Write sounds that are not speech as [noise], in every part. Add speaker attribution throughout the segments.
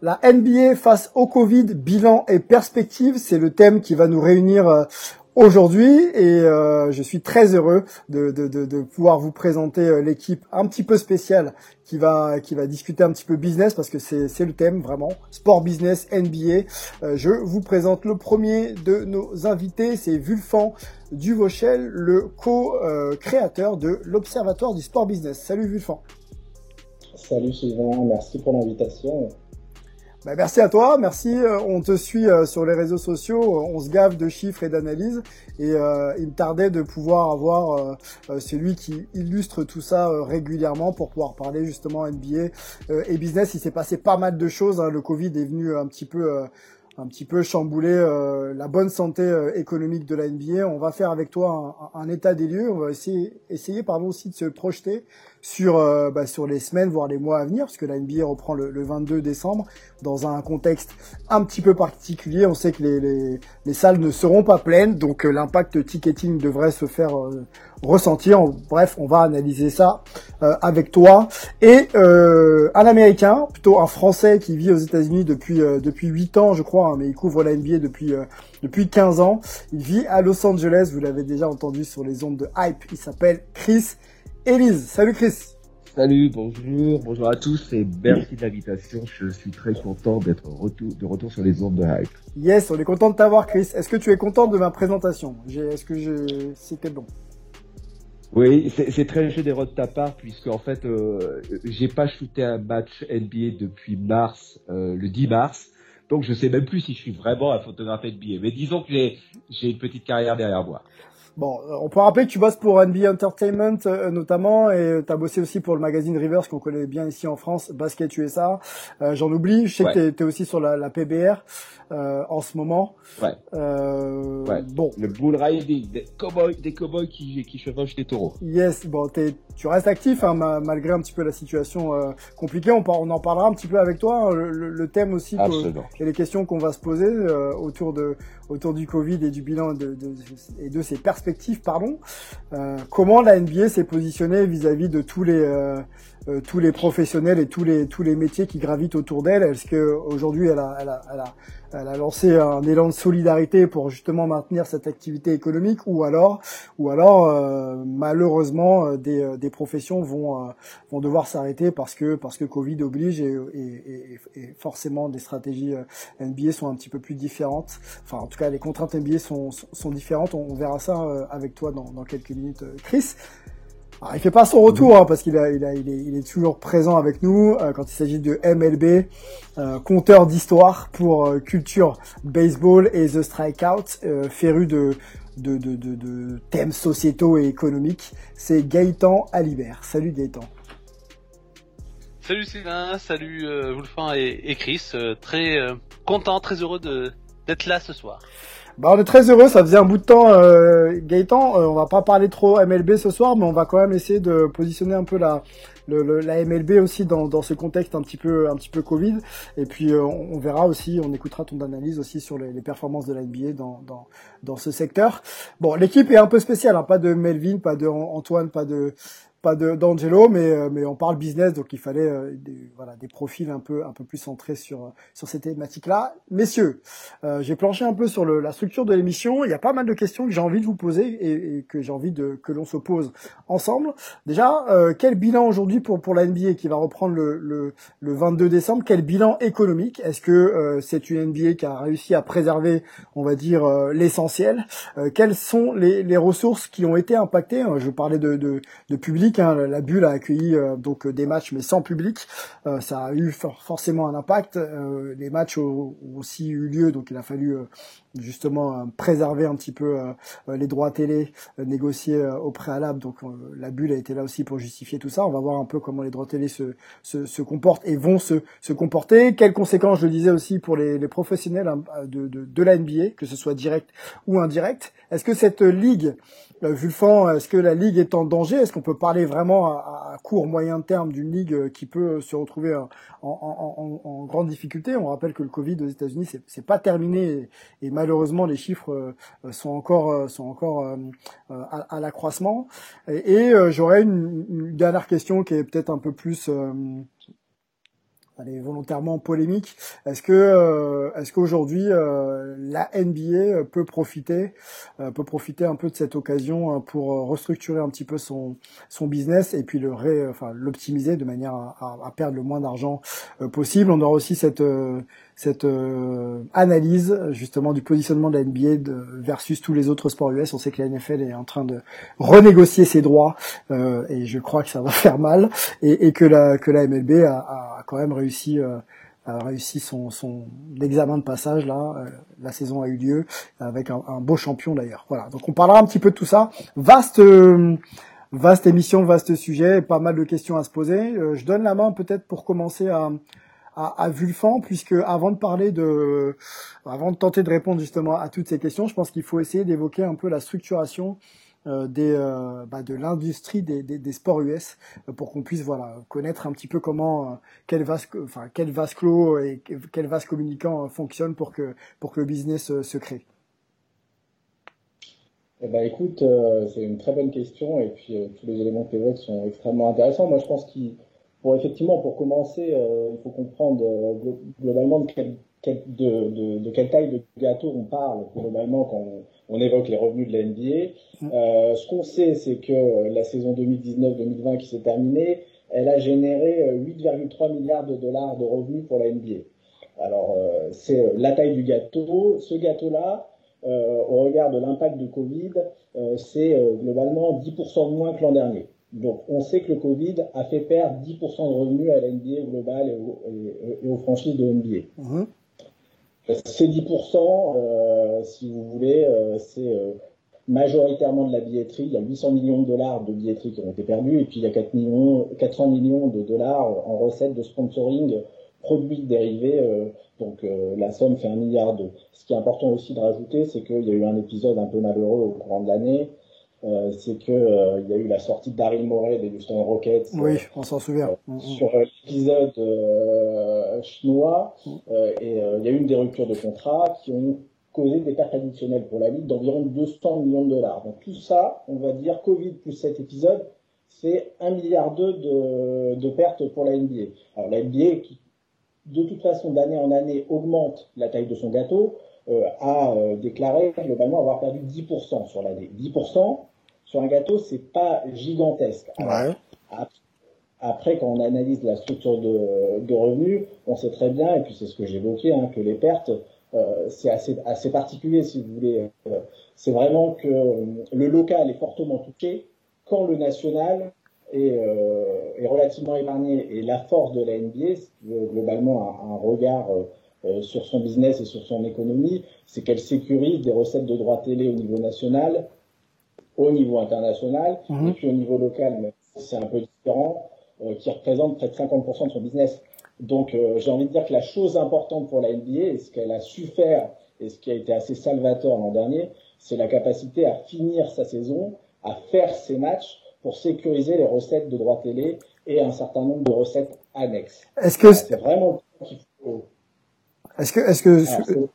Speaker 1: La NBA face au Covid, bilan et perspective, c'est le thème qui va nous réunir euh, aujourd'hui et euh, je suis très heureux de, pouvoir vous présenter euh, l'équipe un petit peu spéciale qui va discuter un petit peu business parce que c'est le thème vraiment sport business NBA. Je vous présente le premier de nos invités, c'est Vulfan Duvauchel, le co-créateur de l'Observatoire du sport business. Salut Vulfan.
Speaker 2: Salut Sylvain, merci pour l'invitation.
Speaker 1: Bah, merci à toi, merci. Euh, on te suit euh, sur les réseaux sociaux, euh, on se gave de chiffres et d'analyses, et euh, il me tardait de pouvoir avoir euh, celui qui illustre tout ça euh, régulièrement pour pouvoir parler justement NBA et business. Il s'est passé pas mal de choses. hein. Le Covid est venu un petit peu un petit peu chambouler euh, la bonne santé économique de la NBA. On va faire avec toi un, un état des lieux. On va essayer, essayer pardon, aussi de se projeter sur, euh, bah, sur les semaines, voire les mois à venir, parce que la NBA reprend le, le 22 décembre dans un contexte un petit peu particulier. On sait que les, les, les salles ne seront pas pleines, donc euh, l'impact ticketing devrait se faire euh, ressentir. Bref, on va analyser ça euh, avec toi. Et un Américain, plutôt un Français qui vit aux États-Unis depuis depuis 8 ans, je crois, hein, mais il couvre la NBA depuis depuis 15 ans. Il vit à Los Angeles, vous l'avez déjà entendu sur les ondes de hype. Il s'appelle Chris Elise. Salut Chris.
Speaker 3: Salut, bonjour, bonjour à tous et merci de l'invitation. Je suis très content d'être retour, de retour sur les ondes de Hype.
Speaker 1: Yes, on est content de t'avoir Chris. Est-ce que tu es content de ma présentation? Est-ce que je... c'était bon?
Speaker 3: Oui, c'est très généreux de ta part puisque en fait, euh, j'ai pas shooté un match NBA depuis mars, euh, le 10 mars. Donc je sais même plus si je suis vraiment un photographe NBA. Mais disons que j'ai une petite carrière derrière moi.
Speaker 1: Bon, euh, on peut rappeler que tu bosses pour NBA Entertainment euh, notamment et tu as bossé aussi pour le magazine Rivers qu'on connaît bien ici en France, Basket USA. Euh, J'en oublie, je sais
Speaker 3: Ouais.
Speaker 1: que tu es, aussi sur la, la PBR euh, en ce moment.
Speaker 3: Ouais.
Speaker 1: Euh,
Speaker 3: Ouais.
Speaker 1: Bon,
Speaker 3: Le bull riding, des cowboys, des cowboys qui, qui chevauchent des taureaux.
Speaker 1: yes, bon, t'es- tu restes actif hein, ma- malgré un petit peu la situation euh, compliquée. On, on en parlera un petit peu avec toi. hein, le, le- thème aussi et les questions qu'on va se poser euh, autour de autour du Covid et du bilan de, de- et de ses perspectives, pardon. Euh, comment la NBA s'est positionnée vis-à-vis de tous les euh, euh, tous les professionnels et tous les tous les métiers qui gravitent autour d'elle? Est-ce que aujourd'hui elle a, elle a elle a elle a lancé un élan de solidarité pour justement maintenir cette activité économique ou alors ou alors euh, malheureusement euh, des, euh, des professions vont euh, vont devoir s'arrêter parce que parce que Covid oblige et, et, et, et forcément des stratégies euh, NBA sont un petit peu plus différentes. Enfin, en tout cas, les contraintes NBA sont, sont, différentes. On, on verra ça avec toi dans, dans quelques minutes, Chris. Alors, il fait pas son retour hein, parce qu'il a, il a, il est, il est toujours présent avec nous euh, quand il s'agit de MLB, euh, compteur d'histoire pour euh, culture baseball et The Strikeout, euh, féru de, de, de, de, de thèmes sociétaux et économiques. C'est Gaëtan Alibert. Salut Gaëtan.
Speaker 4: Salut Sylvain, salut euh, Wolfin et, et Chris, euh, très euh, content, très heureux de d'être là ce soir.
Speaker 1: Bah, on est très heureux, ça faisait un bout de temps, euh, Gaëtan. Euh, on va pas parler trop MLB ce soir, mais on va quand même essayer de positionner un peu la, la MLB aussi dans, dans ce contexte un petit peu, un petit peu Covid. Et puis euh, on, verra aussi, on écoutera ton analyse aussi sur les, les performances de la NBA dans, dans, dans ce secteur. Bon, l'équipe est un peu spéciale, hein, pas de Melvin, pas de Antoine, pas de pas d'Angelo, mais euh, mais on parle business, donc il fallait euh, des, voilà des profils un peu un peu plus centrés sur sur ces thématiques-là. Messieurs, euh, j'ai planché un peu sur le, la structure de l'émission. Il y a pas mal de questions que j'ai envie de vous poser et, et que j'ai envie de que l'on se pose ensemble. Déjà, quel bilan aujourd'hui pour pour la NBA qui va reprendre le le, le 22 décembre? Quel bilan économique? Est-ce que c'est une NBA qui a réussi à préserver, on va dire, l'essentiel? Quelles sont les les ressources qui ont été impactées? Je parlais de de, de public Hein. La bulle a accueilli euh, donc des matchs mais sans public. Euh, ça a eu forcément un impact. Euh, les matchs ont, aussi eu lieu, donc il a fallu justement préserver un petit peu les droits télé négociés au préalable. Donc la bulle a été là aussi pour justifier tout ça. On va voir un peu comment les droits télé se, comportent et vont se, comporter. Quelles conséquences, je le disais aussi, pour les, professionnels hein, de, de, de la NBA, que ce soit direct ou indirect. Est-ce que cette ligue euh, Vulfan, est-ce que la ligue est en danger? Est-ce qu'on peut parler vraiment à, court, moyen terme d'une ligue euh, qui peut se retrouver en, en, grande difficulté? On rappelle que le Covid aux États-Unis, c'est, pas terminé et, malheureusement les chiffres euh, sont encore sont encore à, l'accroissement. Et, j'aurais une, dernière question qui est peut-être un peu plus elle est volontairement polémique. Est-ce que euh, est-ce qu'aujourd'hui euh, la NBA peut profiter euh, peut profiter un peu de cette occasion pour restructurer un petit peu son son business et puis le ré, enfin l'optimiser de manière à, à, perdre le moins d'argent possible? On aura aussi cette cette euh, analyse justement du positionnement de la NBA de, versus tous les autres sports US. On sait que la NFL est en train de renégocier ses droits euh, et je crois que ça va [laughs] faire mal et, et que la que la MLB a, a quand même réussi euh, réussi son, son examen de passage là. Euh, la saison a eu lieu avec un, un beau champion d'ailleurs. Voilà. Donc on parlera un petit peu de tout ça. Vaste vaste émission, vaste sujet, pas mal de questions à se poser. je donne la main peut-être pour commencer à à, à Vulfan, puisque avant de parler de, avant de tenter de répondre justement à toutes ces questions, je pense qu'il faut essayer d'évoquer un peu la structuration euh, des, euh, bah, de l'industrie des, des, sports US euh, pour qu'on puisse voilà connaître un petit peu comment euh, quel vase enfin quel vase clos et quel vase communicant fonctionne pour que pour que le business se crée.
Speaker 2: Eh ben, écoute, c'est une très bonne question et puis tous les éléments que tu évoques sont extrêmement intéressants. Moi, je pense qu'il Bon, effectivement, pour commencer, euh, il faut comprendre euh, globalement de, quel, de, de, de, quelle taille de gâteau on parle globalement quand on, on évoque les revenus de la NBA. Mmh. Euh, ce qu'on sait, c'est que la saison 2019-2020 qui s'est terminée, elle a généré 8,3 milliards de dollars de revenus pour la NBA. Alors, c'est la taille du gâteau. Ce gâteau-là, au regard de l'impact du Covid, c'est globalement 10% de moins que l'an dernier. Donc, on sait que le Covid a fait perdre 10% de revenus à la NBA globale et, aux franchises de NBA. Mhm. Ces 10%, euh, si vous voulez, euh, c'est euh, majoritairement de la billetterie. Il y a 800 millions de dollars de billetterie qui ont été perdus et puis il y a 4 millions, 400 millions de dollars en recettes de sponsoring produits dérivés. donc la somme fait un milliard d'euros. Ce qui est important aussi de rajouter, c'est qu'il y a eu un épisode un peu malheureux au courant de l'année euh, c'est que euh, il y a eu la sortie de Daryl Morey des Houston Rockets.
Speaker 1: Oui, euh, on s'en souvient.
Speaker 2: sur l'épisode chinois, mm. et il y a eu des ruptures de contrat qui ont causé des pertes additionnelles pour la ligue d'environ 200 millions de dollars. Donc tout ça, on va dire Covid plus cet épisode, c'est 1 milliard de, de pertes pour la NBA. Alors la NBA qui de toute façon d'année en année augmente la taille de son gâteau, a euh, déclaré globalement avoir perdu 10% sur l'année. 10% sur un gâteau, c'est pas gigantesque. après, quand on analyse la structure de, de, revenus, on sait très bien, et puis c'est ce que j'évoquais, hein, que les pertes, euh, c'est assez, assez particulier, si vous voulez. c'est vraiment que le local est fortement touché quand le national est, est relativement épargné. Et la force de la NBA, globalement, un, un regard euh, sur son business et sur son économie, c'est qu'elle sécurise des recettes de droits télé au niveau national, au niveau international, mhm. et puis au niveau local, mais c'est un peu différent, euh, qui représente près de 50% de son business. Donc euh, j'ai envie de dire que la chose importante pour la NBA, et ce qu'elle a su faire, et ce qui a été assez salvateur l'an dernier, c'est la capacité à finir sa saison, à faire ses matchs pour sécuriser les recettes de droits télé et un certain nombre de recettes annexes.
Speaker 1: Est-ce que
Speaker 2: c'est vraiment qu'il faut
Speaker 1: est-ce que, est-ce que,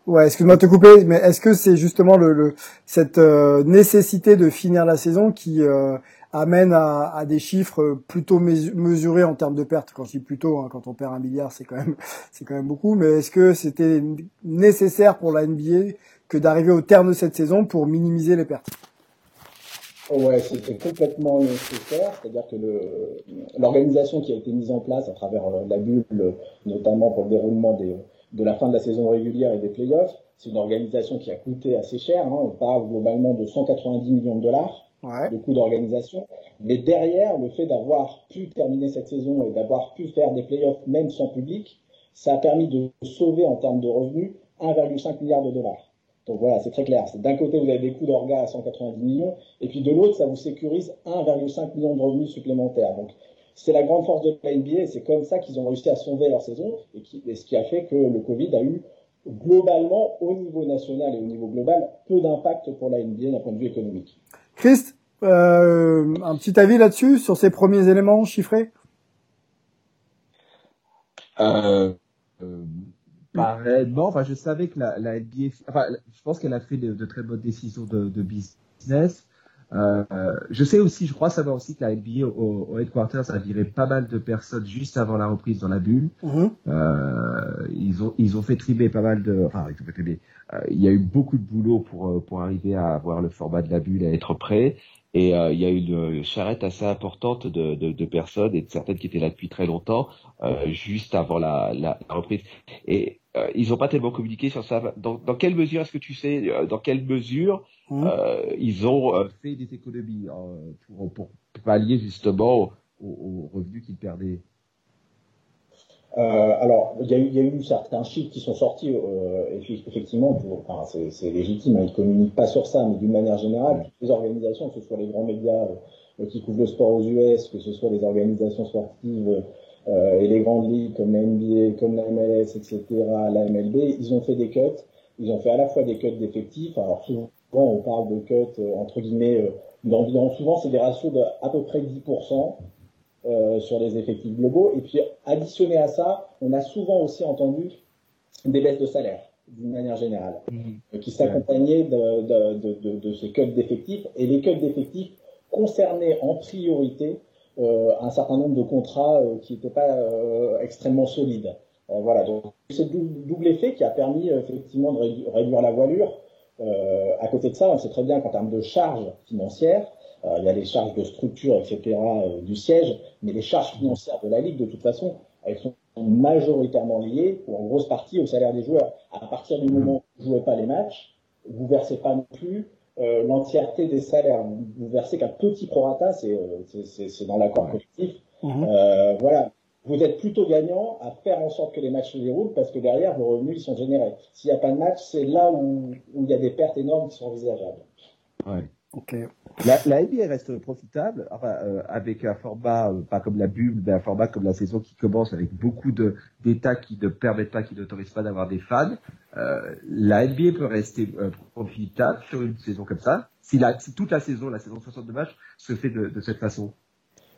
Speaker 1: ouais, excuse-moi de te couper, mais est-ce que c'est justement le, le cette euh, nécessité de finir la saison qui euh, amène à, à, des chiffres plutôt mesurés en termes de pertes? Quand je dis plutôt, hein, quand on perd un milliard, c'est quand même [laughs] c'est quand même beaucoup. Mais est-ce que c'était nécessaire pour la NBA que d'arriver au terme de cette saison pour minimiser les pertes?
Speaker 2: Ouais, c'était complètement nécessaire. C'est-à-dire que l'organisation qui a été mise en place à travers euh, la bulle, notamment pour le déroulement des, de la fin de la saison régulière et des playoffs, c'est une organisation qui a coûté assez cher. Hein. On parle globalement de 190 millions de dollars ouais. de coût d'organisation. Mais derrière, le fait d'avoir pu terminer cette saison et d'avoir pu faire des playoffs même sans public, ça a permis de sauver en termes de revenus 1,5 milliard de dollars. Donc voilà, c'est très clair. D'un côté, vous avez des coûts d'orga à 190 millions, et puis de l'autre, ça vous sécurise 1,5 million de revenus supplémentaires. Donc c'est la grande force de la NBA, et c'est comme ça qu'ils ont réussi à sauver leur saison, et, qui, et ce qui a fait que le Covid a eu globalement, au niveau national et au niveau global, peu d'impact pour la NBA d'un point de vue économique.
Speaker 1: Christ, euh, un petit avis là-dessus, sur ces premiers éléments chiffrés?
Speaker 3: Euh, euh, non, enfin, je savais que la, la NBA, enfin, je pense qu'elle a fait de, de, très bonnes décisions de, de business. Euh, je sais aussi, je crois savoir aussi que la NBA au, au, headquarters a viré pas mal de personnes juste avant la reprise dans la bulle. Mm-hmm. Euh, ils ont ils ont fait trimer pas mal de, enfin ils ont fait trimer. Euh, il y a eu beaucoup de boulot pour pour arriver à avoir le format de la bulle à être prêt. Et euh, il y a eu une charrette assez importante de, de, de, personnes et de certaines qui étaient là depuis très longtemps, euh, juste avant la, la, reprise. Et euh, ils n'ont pas tellement communiqué sur ça. Dans, dans quelle mesure est-ce que tu sais dans quelle mesure mmh. ils ont fait des économies pour, pour pallier justement aux, aux revenus qu'ils perdaient
Speaker 2: euh, alors, il y, a eu, il y, a eu certains chiffres qui sont sortis, euh, effectivement, pour, enfin, c'est légitime, hein, ils ne communiquent pas sur ça, mais d'une manière générale, toutes les organisations, que ce soit les grands médias euh, qui couvrent le sport aux US, que ce soit les organisations sportives euh, et les grandes ligues comme la NBA, comme la MLS, etc., la MLB, ils ont fait des cuts. Ils ont fait à la fois des cuts d'effectifs, alors souvent on parle de cuts, entre guillemets, d'environ, souvent c'est des ratios de à peu près 10%, euh, sur les effectifs globaux. Et puis, additionné à ça, on a souvent aussi entendu des baisses de salaire, d'une manière générale, mmh. qui s'accompagnaient de, de, de, de, ces cuts d'effectifs. Et les cuts d'effectifs concernaient en priorité euh, un certain nombre de contrats euh, qui n'étaient pas euh, extrêmement solides. Euh, voilà, donc c'est double effet qui a permis effectivement de réduire la voilure. À côté de ça, on sait très bien qu'en termes de charges financières, euh, il y a les charges de structure, etc. Euh, du siège, mais les charges financières de la Ligue, de toute façon, elles sont majoritairement liées, ou en grosse partie, au salaire des joueurs. À partir du moment où vous ne jouez pas les matchs, vous versez pas non plus euh, l'entièreté des salaires. Vous, versez qu'un petit prorata, c'est dans l'accord collectif. Mhm. Euh, voilà. Vous êtes plutôt gagnant à faire en sorte que les matchs se déroulent parce que derrière, vos revenus ils sont générés. S'il n'y a pas de match, c'est là où, où il y a des pertes énormes qui sont envisageables.
Speaker 3: Ouais. La, la NBA reste profitable, enfin, euh, avec un format euh, pas comme la bulle, mais un format comme la saison qui commence avec beaucoup de d'états qui ne permettent pas, qui n'autorisent pas d'avoir des fans. Euh, la NBA peut rester euh, profitable sur une saison comme ça, si, la, si toute la saison, la saison de 62 matchs, se fait de, de cette façon.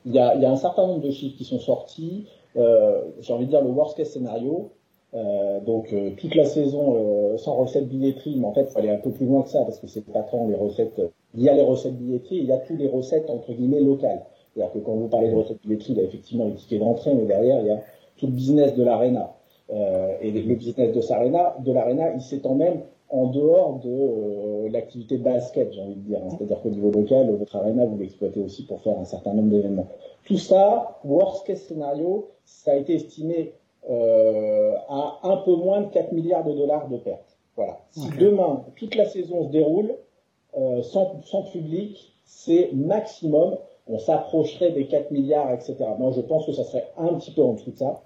Speaker 2: Il y, a, il y a un certain nombre de chiffres qui sont sortis. J'ai envie de dire le worst case scénario, euh, donc euh, toute la saison euh, sans recette billetterie, mais en fait, il faut aller un peu plus loin que ça parce que c'est pas tant les recettes. Il y a les recettes billetterie, il y a toutes les recettes entre guillemets locales. C'est-à-dire que quand vous parlez de recettes billetterie, il y a effectivement les tickets d'entrée, mais derrière il y a tout le business de l'arena. et le business de l'arena, de il s'étend même en dehors de l'activité basket, j'ai envie de dire. C'est-à-dire qu'au niveau local, votre arena, vous l'exploitez aussi pour faire un certain nombre d'événements. Tout ça, worst case scénario, ça a été estimé euh, à un peu moins de 4 milliards de dollars de pertes. Voilà. Si demain, toute la saison se déroule euh, sans, sans public, c'est maximum, on s'approcherait des 4 milliards, etc. Moi, je pense que ça serait un petit peu en dessous de ça.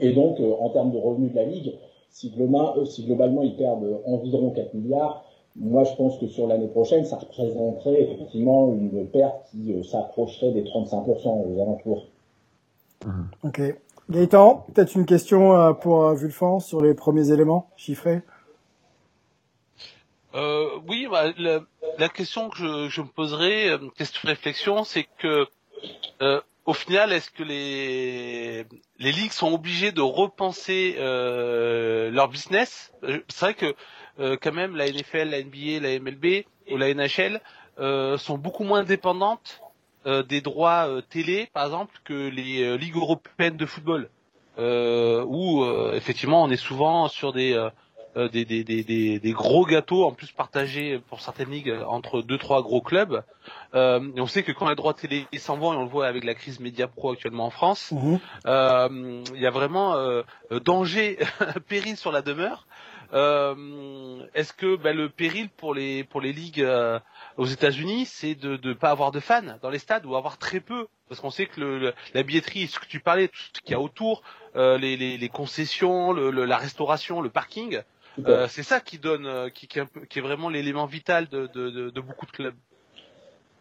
Speaker 2: Et donc, euh, en termes de revenus de la Ligue, si, globalement, euh, si globalement ils perdent environ 4 milliards, moi, je pense que sur l'année prochaine, ça représenterait effectivement une perte qui euh, s'approcherait des 35% aux alentours.
Speaker 1: Ok. Gaëtan, peut-être une question euh, pour euh, Vulfan sur les premiers éléments chiffrés?
Speaker 4: Euh, Oui, bah, la, question que je, je me poserais, euh, question de réflexion, c'est que au final, est-ce que les les ligues sont obligées de repenser leur business? C'est vrai que quand même la NFL, la NBA, la MLB ou la NHL sont beaucoup moins dépendantes des droits télé, par exemple, que les ligues européennes de football, où effectivement on est souvent sur des euh, des, des, des, des, gros gâteaux en plus partagés pour certaines ligues entre deux trois gros clubs. Euh, et on sait que quand les droits télé s'en vont, et on le voit avec la crise média pro actuellement en France, euh, il y a vraiment euh, danger, [laughs] péril sur la demeure. Euh, Est-ce que ben, le péril pour les pour les ligues euh, aux États-Unis, c'est de ne pas avoir de fans dans les stades ou avoir très peu? Parce qu'on sait que le, la billetterie, ce que tu parlais, tout ce qu'il y a autour, euh, les, les, les, concessions, le, la restauration, le parking, euh, c'est ça qui donne, qui, qui, est, qui est vraiment l'élément vital de, de, de, de, beaucoup de clubs.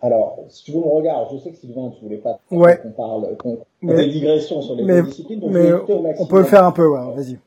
Speaker 2: Alors, si tu veux mon regard, je sais que Sylvain, tu voulais pas
Speaker 1: ouais.
Speaker 2: qu'on parle, qu'on des digressions sur les
Speaker 1: mais,
Speaker 2: disciplines,
Speaker 1: donc mais on peut le faire un peu, ouais, vas-y.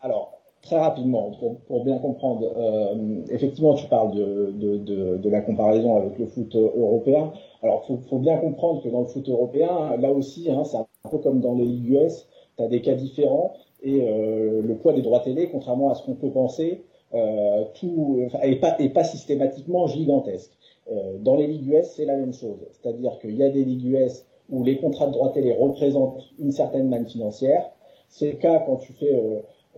Speaker 2: Alors, très rapidement, pour, bien comprendre, euh, effectivement, tu parles de, de, de, la comparaison avec le foot européen. Alors, faut, faut bien comprendre que dans le foot européen, là aussi, hein, c'est un peu comme dans les ligues US, tu as des cas différents et euh, le poids des droits télé, contrairement à ce qu'on peut penser, euh, tout est pas est pas systématiquement gigantesque. Euh, dans les ligues US, c'est la même chose, c'est-à-dire qu'il y a des ligues US où les contrats de droits télé représentent une certaine manne financière. C'est le cas quand tu fais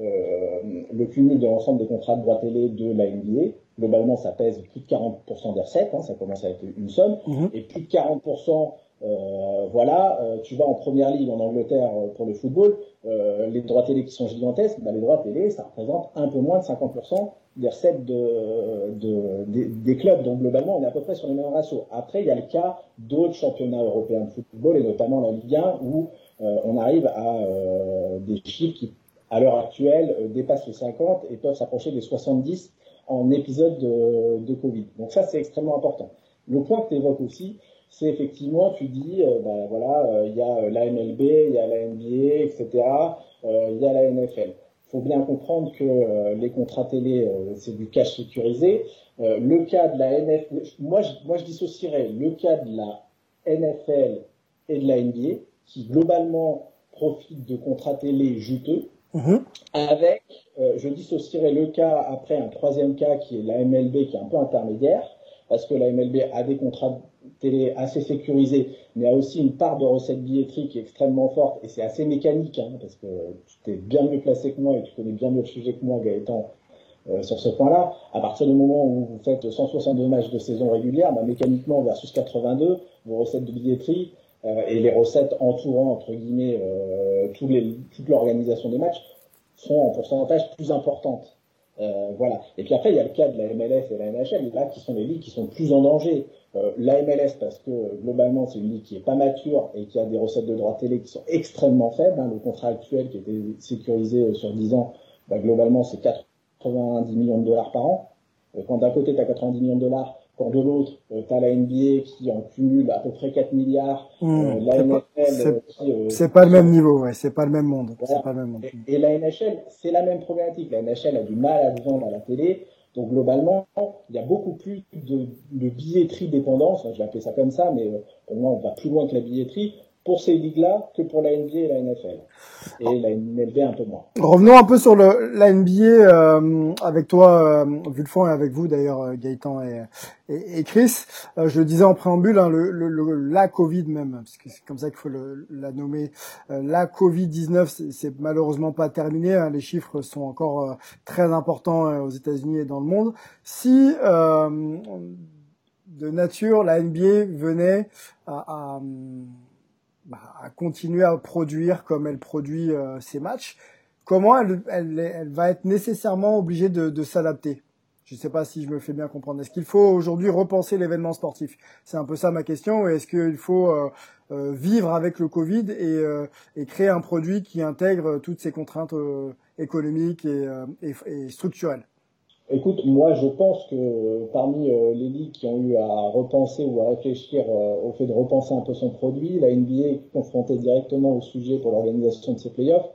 Speaker 2: le cumul de l'ensemble des contrats de droits télé de la NBA. Globalement, ça pèse plus de 40% des recettes, hein, ça commence à être une somme, mm-hmm. et plus de 40% euh, voilà, euh, tu vas en première ligue en Angleterre euh, pour le football, les droits télé qui sont gigantesques, bah, les droits télé, ça représente un peu moins de 50% des recettes de, de, des, clubs. Donc globalement, on est à peu près sur les mêmes ratios. Après, il y a le cas d'autres championnats européens de football, et notamment la Ligue 1, où on arrive à des chiffres qui, à l'heure actuelle, dépassent les 50 et peuvent s'approcher des 70 en épisode de, Covid. Donc ça, c'est extrêmement important. Le point que tu évoques aussi, c'est effectivement, tu dis, euh, ben voilà, euh, il y a euh, la MLB, il y a la NBA, etc. Il y a la NFL. Il faut bien comprendre que les contrats télé, c'est du cash sécurisé. le cas de la NFL, moi je, moi je dissocierais le cas de la NFL et de la NBA, qui globalement profitent de contrats télé juteux, mm-hmm. avec, je dissocierais le cas après un troisième cas qui est la MLB, qui est un peu intermédiaire, parce que la MLB a des contrats télé assez sécurisé, mais a aussi une part de recette billetterie qui est extrêmement forte, et c'est assez mécanique, hein, parce que tu es bien mieux placé que moi et tu connais bien mieux le sujet que moi, Gaëtan, euh, sur ce point-là. À partir du moment où vous faites 162 matchs de saison régulière, bah, mécaniquement versus 82, vos recettes de billetterie euh, et les recettes entourant, entre guillemets, euh, les, toute l'organisation des matchs sont en pourcentage plus importantes. Euh, voilà. Et puis après, il y a le cas de la MLS et la NHL, là, qui sont les ligues qui sont plus en danger. Euh, la MLS, parce que globalement, c'est une ligue qui est pas mature et qui a des recettes de droits télé qui sont extrêmement faibles. Hein. Le contrat actuel qui était sécurisé euh, sur 10 ans, bah, globalement, c'est 90 millions de dollars par an. quand d'un côté, tu as 90 millions de dollars, quand de l'autre, euh, tu as la NBA qui en cumule à peu près 4 milliards.
Speaker 1: Mmh, la NFL c'est pas le même niveau, ouais, c'est pas le même monde. Pas le même monde.
Speaker 2: Et, et, la NHL, c'est la même problématique. La NHL a du mal à vendre à la télé. Donc globalement, il y a beaucoup plus de, de billetterie dépendance, je vais appeler ça comme ça, mais euh, pour moi on va plus loin que la billetterie, pour ces ligues-là que pour la NBA et la NFL. Et la MLB un peu moins.
Speaker 1: Revenons un peu sur le, la NBA euh, avec toi, euh, Vulfon, et avec vous d'ailleurs, euh, Gaëtan et, et, Chris. Euh, je le disais en préambule, hein, le, le, la Covid même, parce que c'est comme ça qu'il faut le, la nommer. la Covid-19, c'est malheureusement pas terminé. Hein, les chiffres sont encore très importants aux États-Unis et dans le monde. Si de nature la NBA venait à, à bah, à continuer à produire comme elle produit euh, ses matchs, comment elle, elle, elle, va être nécessairement obligée de, de s'adapter? Je ne sais pas si je me fais bien comprendre. Est-ce qu'il faut aujourd'hui repenser l'événement sportif? C'est un peu ça ma question. Est-ce qu'il faut euh, euh, vivre avec le Covid et, et, créer un produit qui intègre toutes ces contraintes économiques et, et, et structurelles?
Speaker 2: Écoute, moi je pense que parmi euh, les ligues qui ont eu à repenser ou à réfléchir euh, au fait de repenser un peu son produit, la NBA confrontée directement au sujet pour l'organisation de ses playoffs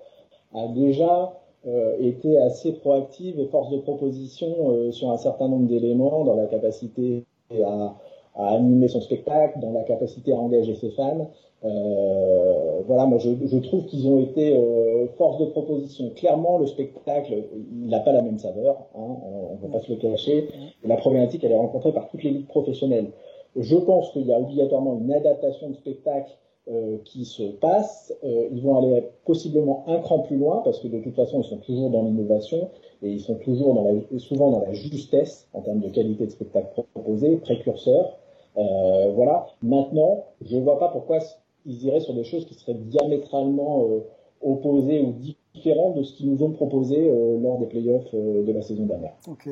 Speaker 2: a déjà euh, été assez proactive et force de proposition sur un certain nombre d'éléments dans la capacité à, animer son spectacle, dans la capacité à engager ses fans. Euh, voilà, moi je, trouve qu'ils ont été euh, force de proposition. Clairement, le spectacle, il n'a pas la même saveur, hein, on ne peut pas se le cacher. La problématique, elle est rencontrée par toutes les ligues professionnelles. Je pense qu'il y a obligatoirement une adaptation de spectacle euh, qui se passe. Euh, ils vont aller possiblement un cran plus loin parce que de toute façon, ils sont toujours dans l'innovation et ils sont toujours dans la, souvent dans la justesse en termes de qualité de spectacle proposé, précurseur. Euh, voilà. Maintenant, je ne vois pas pourquoi ils iraient sur des choses qui seraient diamétralement euh, opposées ou différentes de ce qu'ils nous ont proposé euh, lors des playoffs euh, de la saison dernière.
Speaker 1: Ok.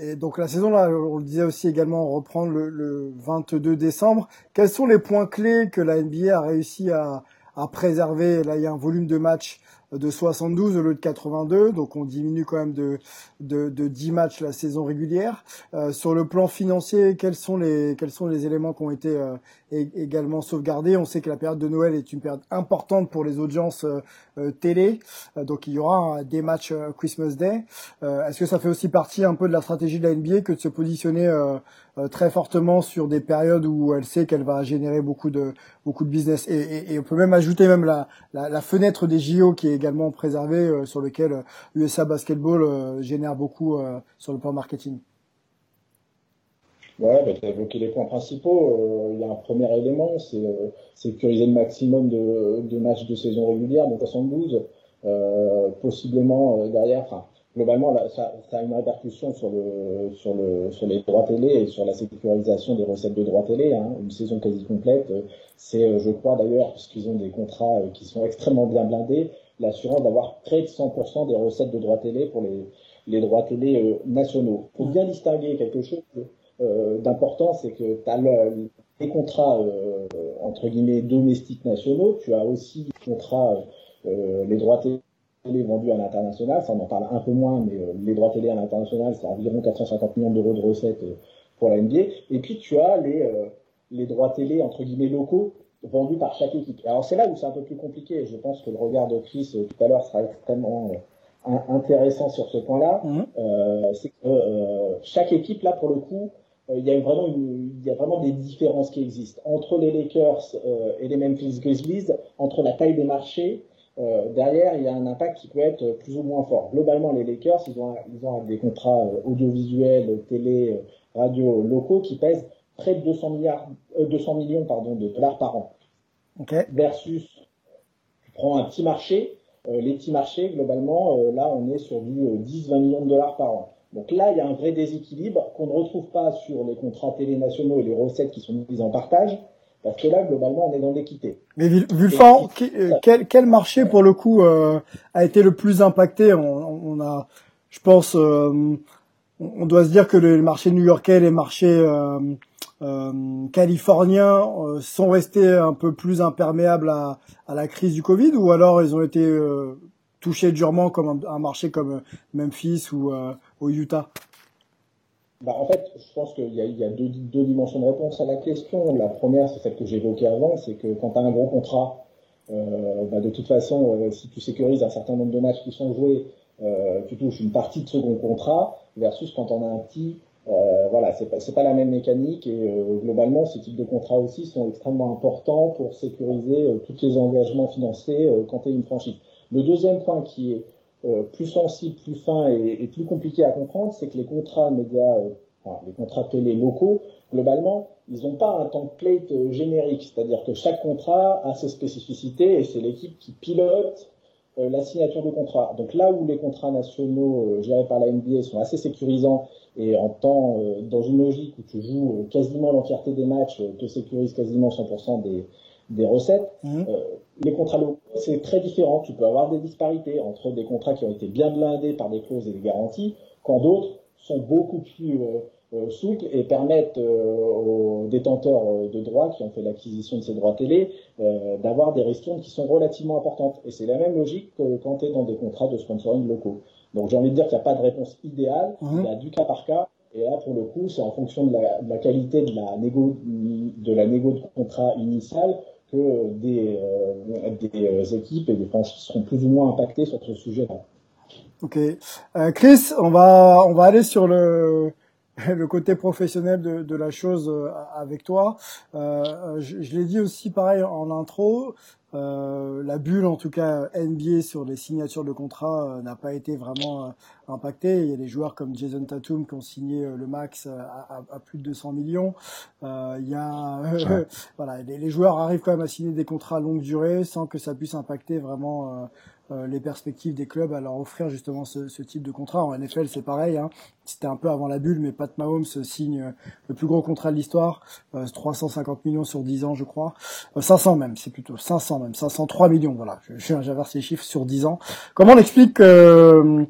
Speaker 1: et donc la saison là, on le disait aussi également, reprendre le, le 22 décembre. Quels sont les points clés que la NBA a réussi à, à préserver? Là, il y a un volume de matchs de 72 au lieu de 82, donc on diminue quand même de, de, de 10 matchs la saison régulière. Euh, sur le plan financier, quels sont les, quels sont les éléments qui ont été euh, également sauvegardés? On sait que la période de Noël est une période importante pour les audiences euh, euh, télé, donc il y aura des matchs Christmas Day. Est-ce que ça fait aussi partie un peu de la stratégie de la NBA que de se positionner très fortement sur des périodes où elle sait qu'elle va générer beaucoup de, beaucoup de business? Et, et, et on peut même ajouter même la, la, la, fenêtre des JO qui est également préservée, sur lequel USA Basketball génère beaucoup sur le plan marketing.
Speaker 2: Ouais, bah, tu as évoqué les points principaux. Euh, il y a un premier élément, c'est euh, sécuriser le maximum de, matchs de saison régulière, donc 72, euh, possiblement euh, derrière. Globalement, ça, a une répercussion sur les droits télé et sur la sécurisation des recettes de droits télé. Hein. Une saison quasi complète, c'est, je crois d'ailleurs, puisqu'ils ont des contrats qui sont extrêmement bien blindés, l'assurance d'avoir près de 100% des recettes de droits télé pour les les droits télé nationaux. Pour bien distinguer quelque chose euh, d'important, c'est que tu as le, les contrats euh, entre guillemets domestiques nationaux, tu as aussi les contrats, euh, les droits télé vendus à l'international, ça on en parle un peu moins, mais les droits télé à l'international, c'est environ 450 millions d'euros de recettes pour la NBA. Et puis tu as les, les droits télé entre guillemets locaux vendus par chaque équipe. Alors c'est là où c'est un peu plus compliqué. Je pense que le regard de Chris tout à l'heure sera extrêmement intéressant sur ce point-là. Mmh. Euh, c'est que chaque équipe là pour le coup euh, il y a vraiment il y a vraiment des différences qui existent entre les Lakers euh, et les Memphis Grizzlies, entre la taille des marchés. Euh, derrière, il y a un impact qui peut être plus ou moins fort. Globalement, les Lakers, ils ont, ils ont des contrats audiovisuels, télé, radio locaux qui pèsent près de 200 milliards, 200 millions pardon de dollars par an.
Speaker 1: Okay.
Speaker 2: Versus, tu prends un petit marché, les petits marchés, globalement, là, on est sur du 10-20 millions de dollars par an. Donc là, il y a un vrai déséquilibre qu'on ne retrouve pas sur les contrats télénationaux et les recettes qui sont mises en partage, parce que là, globalement, on est dans l'équité.
Speaker 1: Mais Vulfan, euh, quel, quel, marché, pour le coup, euh, a été le plus impacté? On, on, a, je pense, euh, on doit se dire que les marchés new-yorkais, les marchés euh, euh, californiens sont restés un peu plus imperméables à, à, la crise du Covid, ou alors ils ont été touchés durement comme un, marché comme Memphis ou au Utah?
Speaker 2: Bah, en fait, je pense qu'il y a, il y a deux, deux, dimensions de réponse à la question. La première, c'est celle que j'évoquais avant, c'est que quand tu as un gros contrat, euh, bah, de toute façon, euh, si tu sécurises un certain nombre de matchs qui sont joués, euh, tu touches une partie de ce gros contrat, versus quand on a un petit, euh, voilà, c'est pas, pas la même mécanique et euh, globalement, ces types de contrats aussi sont extrêmement importants pour sécuriser tous les engagements financiers quand tu es une franchise. Le deuxième point qui est euh, plus sensible, plus fin et, plus compliqué à comprendre, c'est que les contrats médias, euh, les contrats télé locaux, globalement, ils n'ont pas un template euh, générique, c'est-à-dire que chaque contrat a ses spécificités et c'est l'équipe qui pilote la signature de contrat. Donc là où les contrats nationaux gérés par la NBA sont assez sécurisants et en temps, dans une logique où tu joues quasiment l'entièreté des matchs, te sécurise quasiment 100% des, des recettes. Mmh. Euh, les contrats locaux, c'est très différent. Tu peux avoir des disparités entre des contrats qui ont été bien blindés par des clauses et des garanties, quand d'autres sont beaucoup plus euh, euh souples et permettent euh, aux détenteurs euh, de droits qui ont fait l'acquisition de ces droits télé d'avoir des restrictions qui sont relativement importantes. Et c'est la même logique que quand tu es dans des contrats de sponsoring locaux. Donc j'ai envie de dire qu'il n'y a pas de réponse idéale, mmh. il y a du cas par cas. Et là, pour le coup, c'est en fonction de la, de la, qualité de la négo de la négo de contrat initial que des, euh, des euh, équipes et des franchises seront plus ou moins impactées sur ce sujet-là.
Speaker 1: Ok, euh, Chris, on va on va aller sur le [laughs] le côté professionnel de, de la chose avec toi. je, je l'ai dit aussi pareil en intro. Euh, la bulle, en tout cas NBA sur les signatures de contrats, euh, n'a pas été vraiment euh, impactée. Il y a des joueurs comme Jason Tatum qui ont signé le max à, à, plus de 200 millions. il y a [laughs] voilà, les, les, joueurs arrivent quand même à signer des contrats à longue durée sans que ça puisse impacter vraiment euh, les perspectives des clubs à leur offrir justement ce, ce type de contrat. En NFL, c'est pareil. Hein. C'était un peu avant la bulle, mais Pat Mahomes signe euh, le plus gros contrat de l'histoire, 350 euh, millions sur 10 ans, je crois. 500 même, c'est plutôt 500 même, 503 millions. Voilà, j'inverse les chiffres sur 10 ans. Comment on explique que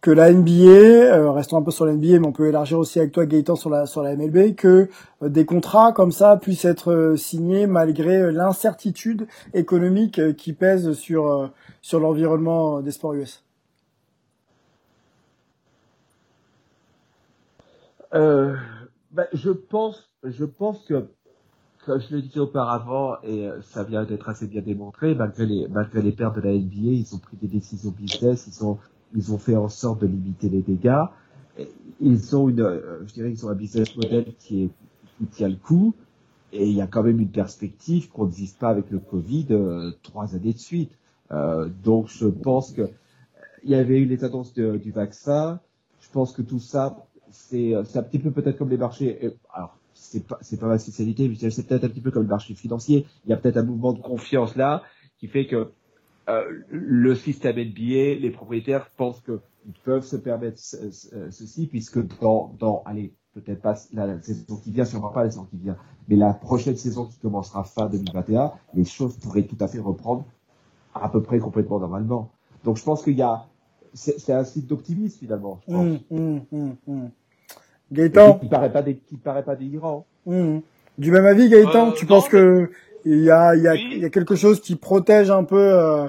Speaker 1: que la NBA, restons un peu sur la NBA, mais on peut élargir aussi avec toi Gaëtan sur la sur la MLB, que des contrats comme ça puissent être signés malgré l'incertitude économique qui pèse sur sur l'environnement des sports US
Speaker 3: euh, ben, Je pense, je pense que, comme je le disais auparavant, et euh, ça vient d'être assez bien démontré, malgré les, malgré les pertes de la NBA, ils ont pris des décisions business, ils ont, ils ont fait en sorte de limiter les dégâts. Ils ont une, euh, je dirais qu'ils ont un business model qui est, qui tient le coup. Et il y a quand même une perspective qu'on ne vise pas avec le Covid trois années de suite. Euh, donc je pense que il y avait eu les annonces du vaccin. Je pense que tout ça, c'est un petit peu peut-être comme les marchés. Alors c'est pas c'est pas ma spécialité, mais c'est peut-être un petit peu comme le marché financier. Il y a peut-être un mouvement de confiance là qui fait que euh, le système NBA, les propriétaires pensent qu'ils peuvent se permettre ceci puisque dans dans allez peut-être pas la saison qui vient, sûrement pas la saison qui vient, mais la prochaine saison qui commencera fin 2021, les choses pourraient tout à fait reprendre à peu près complètement normalement. Donc je pense qu'il y a, c'est un site d'optimisme finalement. Je pense. Mmh, mmh,
Speaker 1: mmh, Gaëtan,
Speaker 3: qui paraît pas qui paraît pas délirant.
Speaker 1: Du même avis, Gaëtan, euh, tu penses que il y a, il y, a, il y a quelque chose qui protège un peu euh,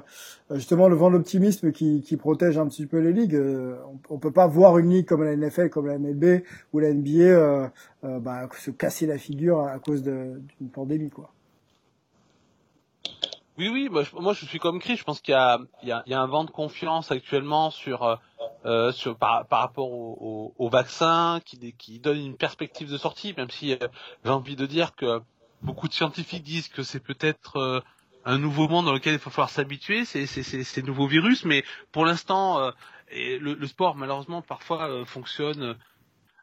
Speaker 1: justement le vent de l'optimisme qui, qui protège un petit peu les ligues. Euh, on, on, peut pas voir une ligue comme la NFL, comme la MLB ou la NBA euh, bah, se casser la figure à cause d'une pandémie, quoi.
Speaker 4: Oui, oui, moi je, moi je suis comme Chris. Je pense qu'il y y, y a un vent de confiance actuellement sur, euh, euh sur par, par rapport au, au, au, vaccin qui, qui donne une perspective de sortie, même si euh, j'ai envie de dire que beaucoup de scientifiques disent que c'est peut-être euh, un nouveau monde dans lequel il va falloir s'habituer, c'est ces nouveaux virus, mais pour l'instant, le, le, sport malheureusement parfois fonctionne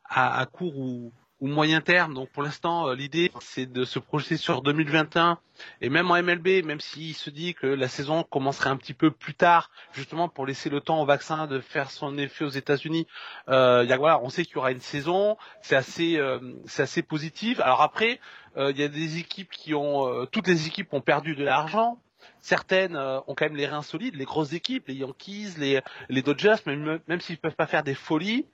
Speaker 4: à, à court ou ou moyen terme. Donc pour l'instant, euh, l'idée c'est de se projeter sur 2021 et même en MLB, même s'il se dit que la saison commencerait un petit peu plus tard, justement pour laisser le temps au vaccin de faire son effet aux États-Unis. Euh, voilà, on sait qu'il y aura une saison, c'est assez, euh, c'est assez positif. Alors après, euh, il y a des équipes qui ont, toutes les équipes ont perdu de l'argent. Certaines ont quand même les reins solides, les grosses équipes, les Yankees, les, les Dodgers, même, même s'ils peuvent pas faire des folies,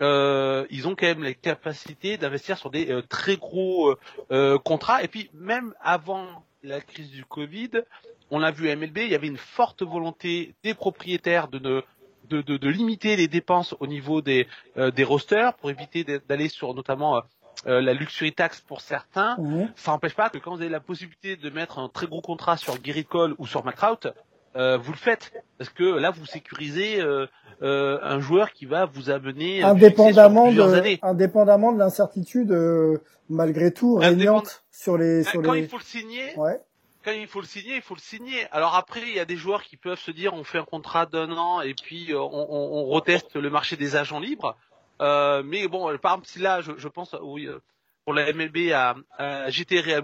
Speaker 4: euh, ils ont quand même les capacités d'investir sur des euh, très gros euh, contrats. Et puis même avant la crise du Covid, on l'a vu à MLB, il y avait une forte volonté des propriétaires de ne de, de, de, limiter les dépenses au niveau des, des rosters pour éviter d'aller sur notamment la luxury tax pour certains. Ça n'empêche pas que quand vous avez la possibilité de mettre un très gros contrat sur Gary Cole ou sur McCrout, euh, vous le faites. Parce que là vous sécurisez euh, euh, un joueur qui va vous amener
Speaker 1: indépendamment de indépendamment de l'incertitude malgré tout régnante sur les
Speaker 4: sur quand il faut le signer ouais. quand il faut le signer il faut le signer. Alors après il y a des joueurs qui peuvent se dire on fait un contrat d'un an et puis on, on, on, reteste le marché des agents libres. Mais bon par exemple si là je, je pense oui pour la MLB à, à GT Real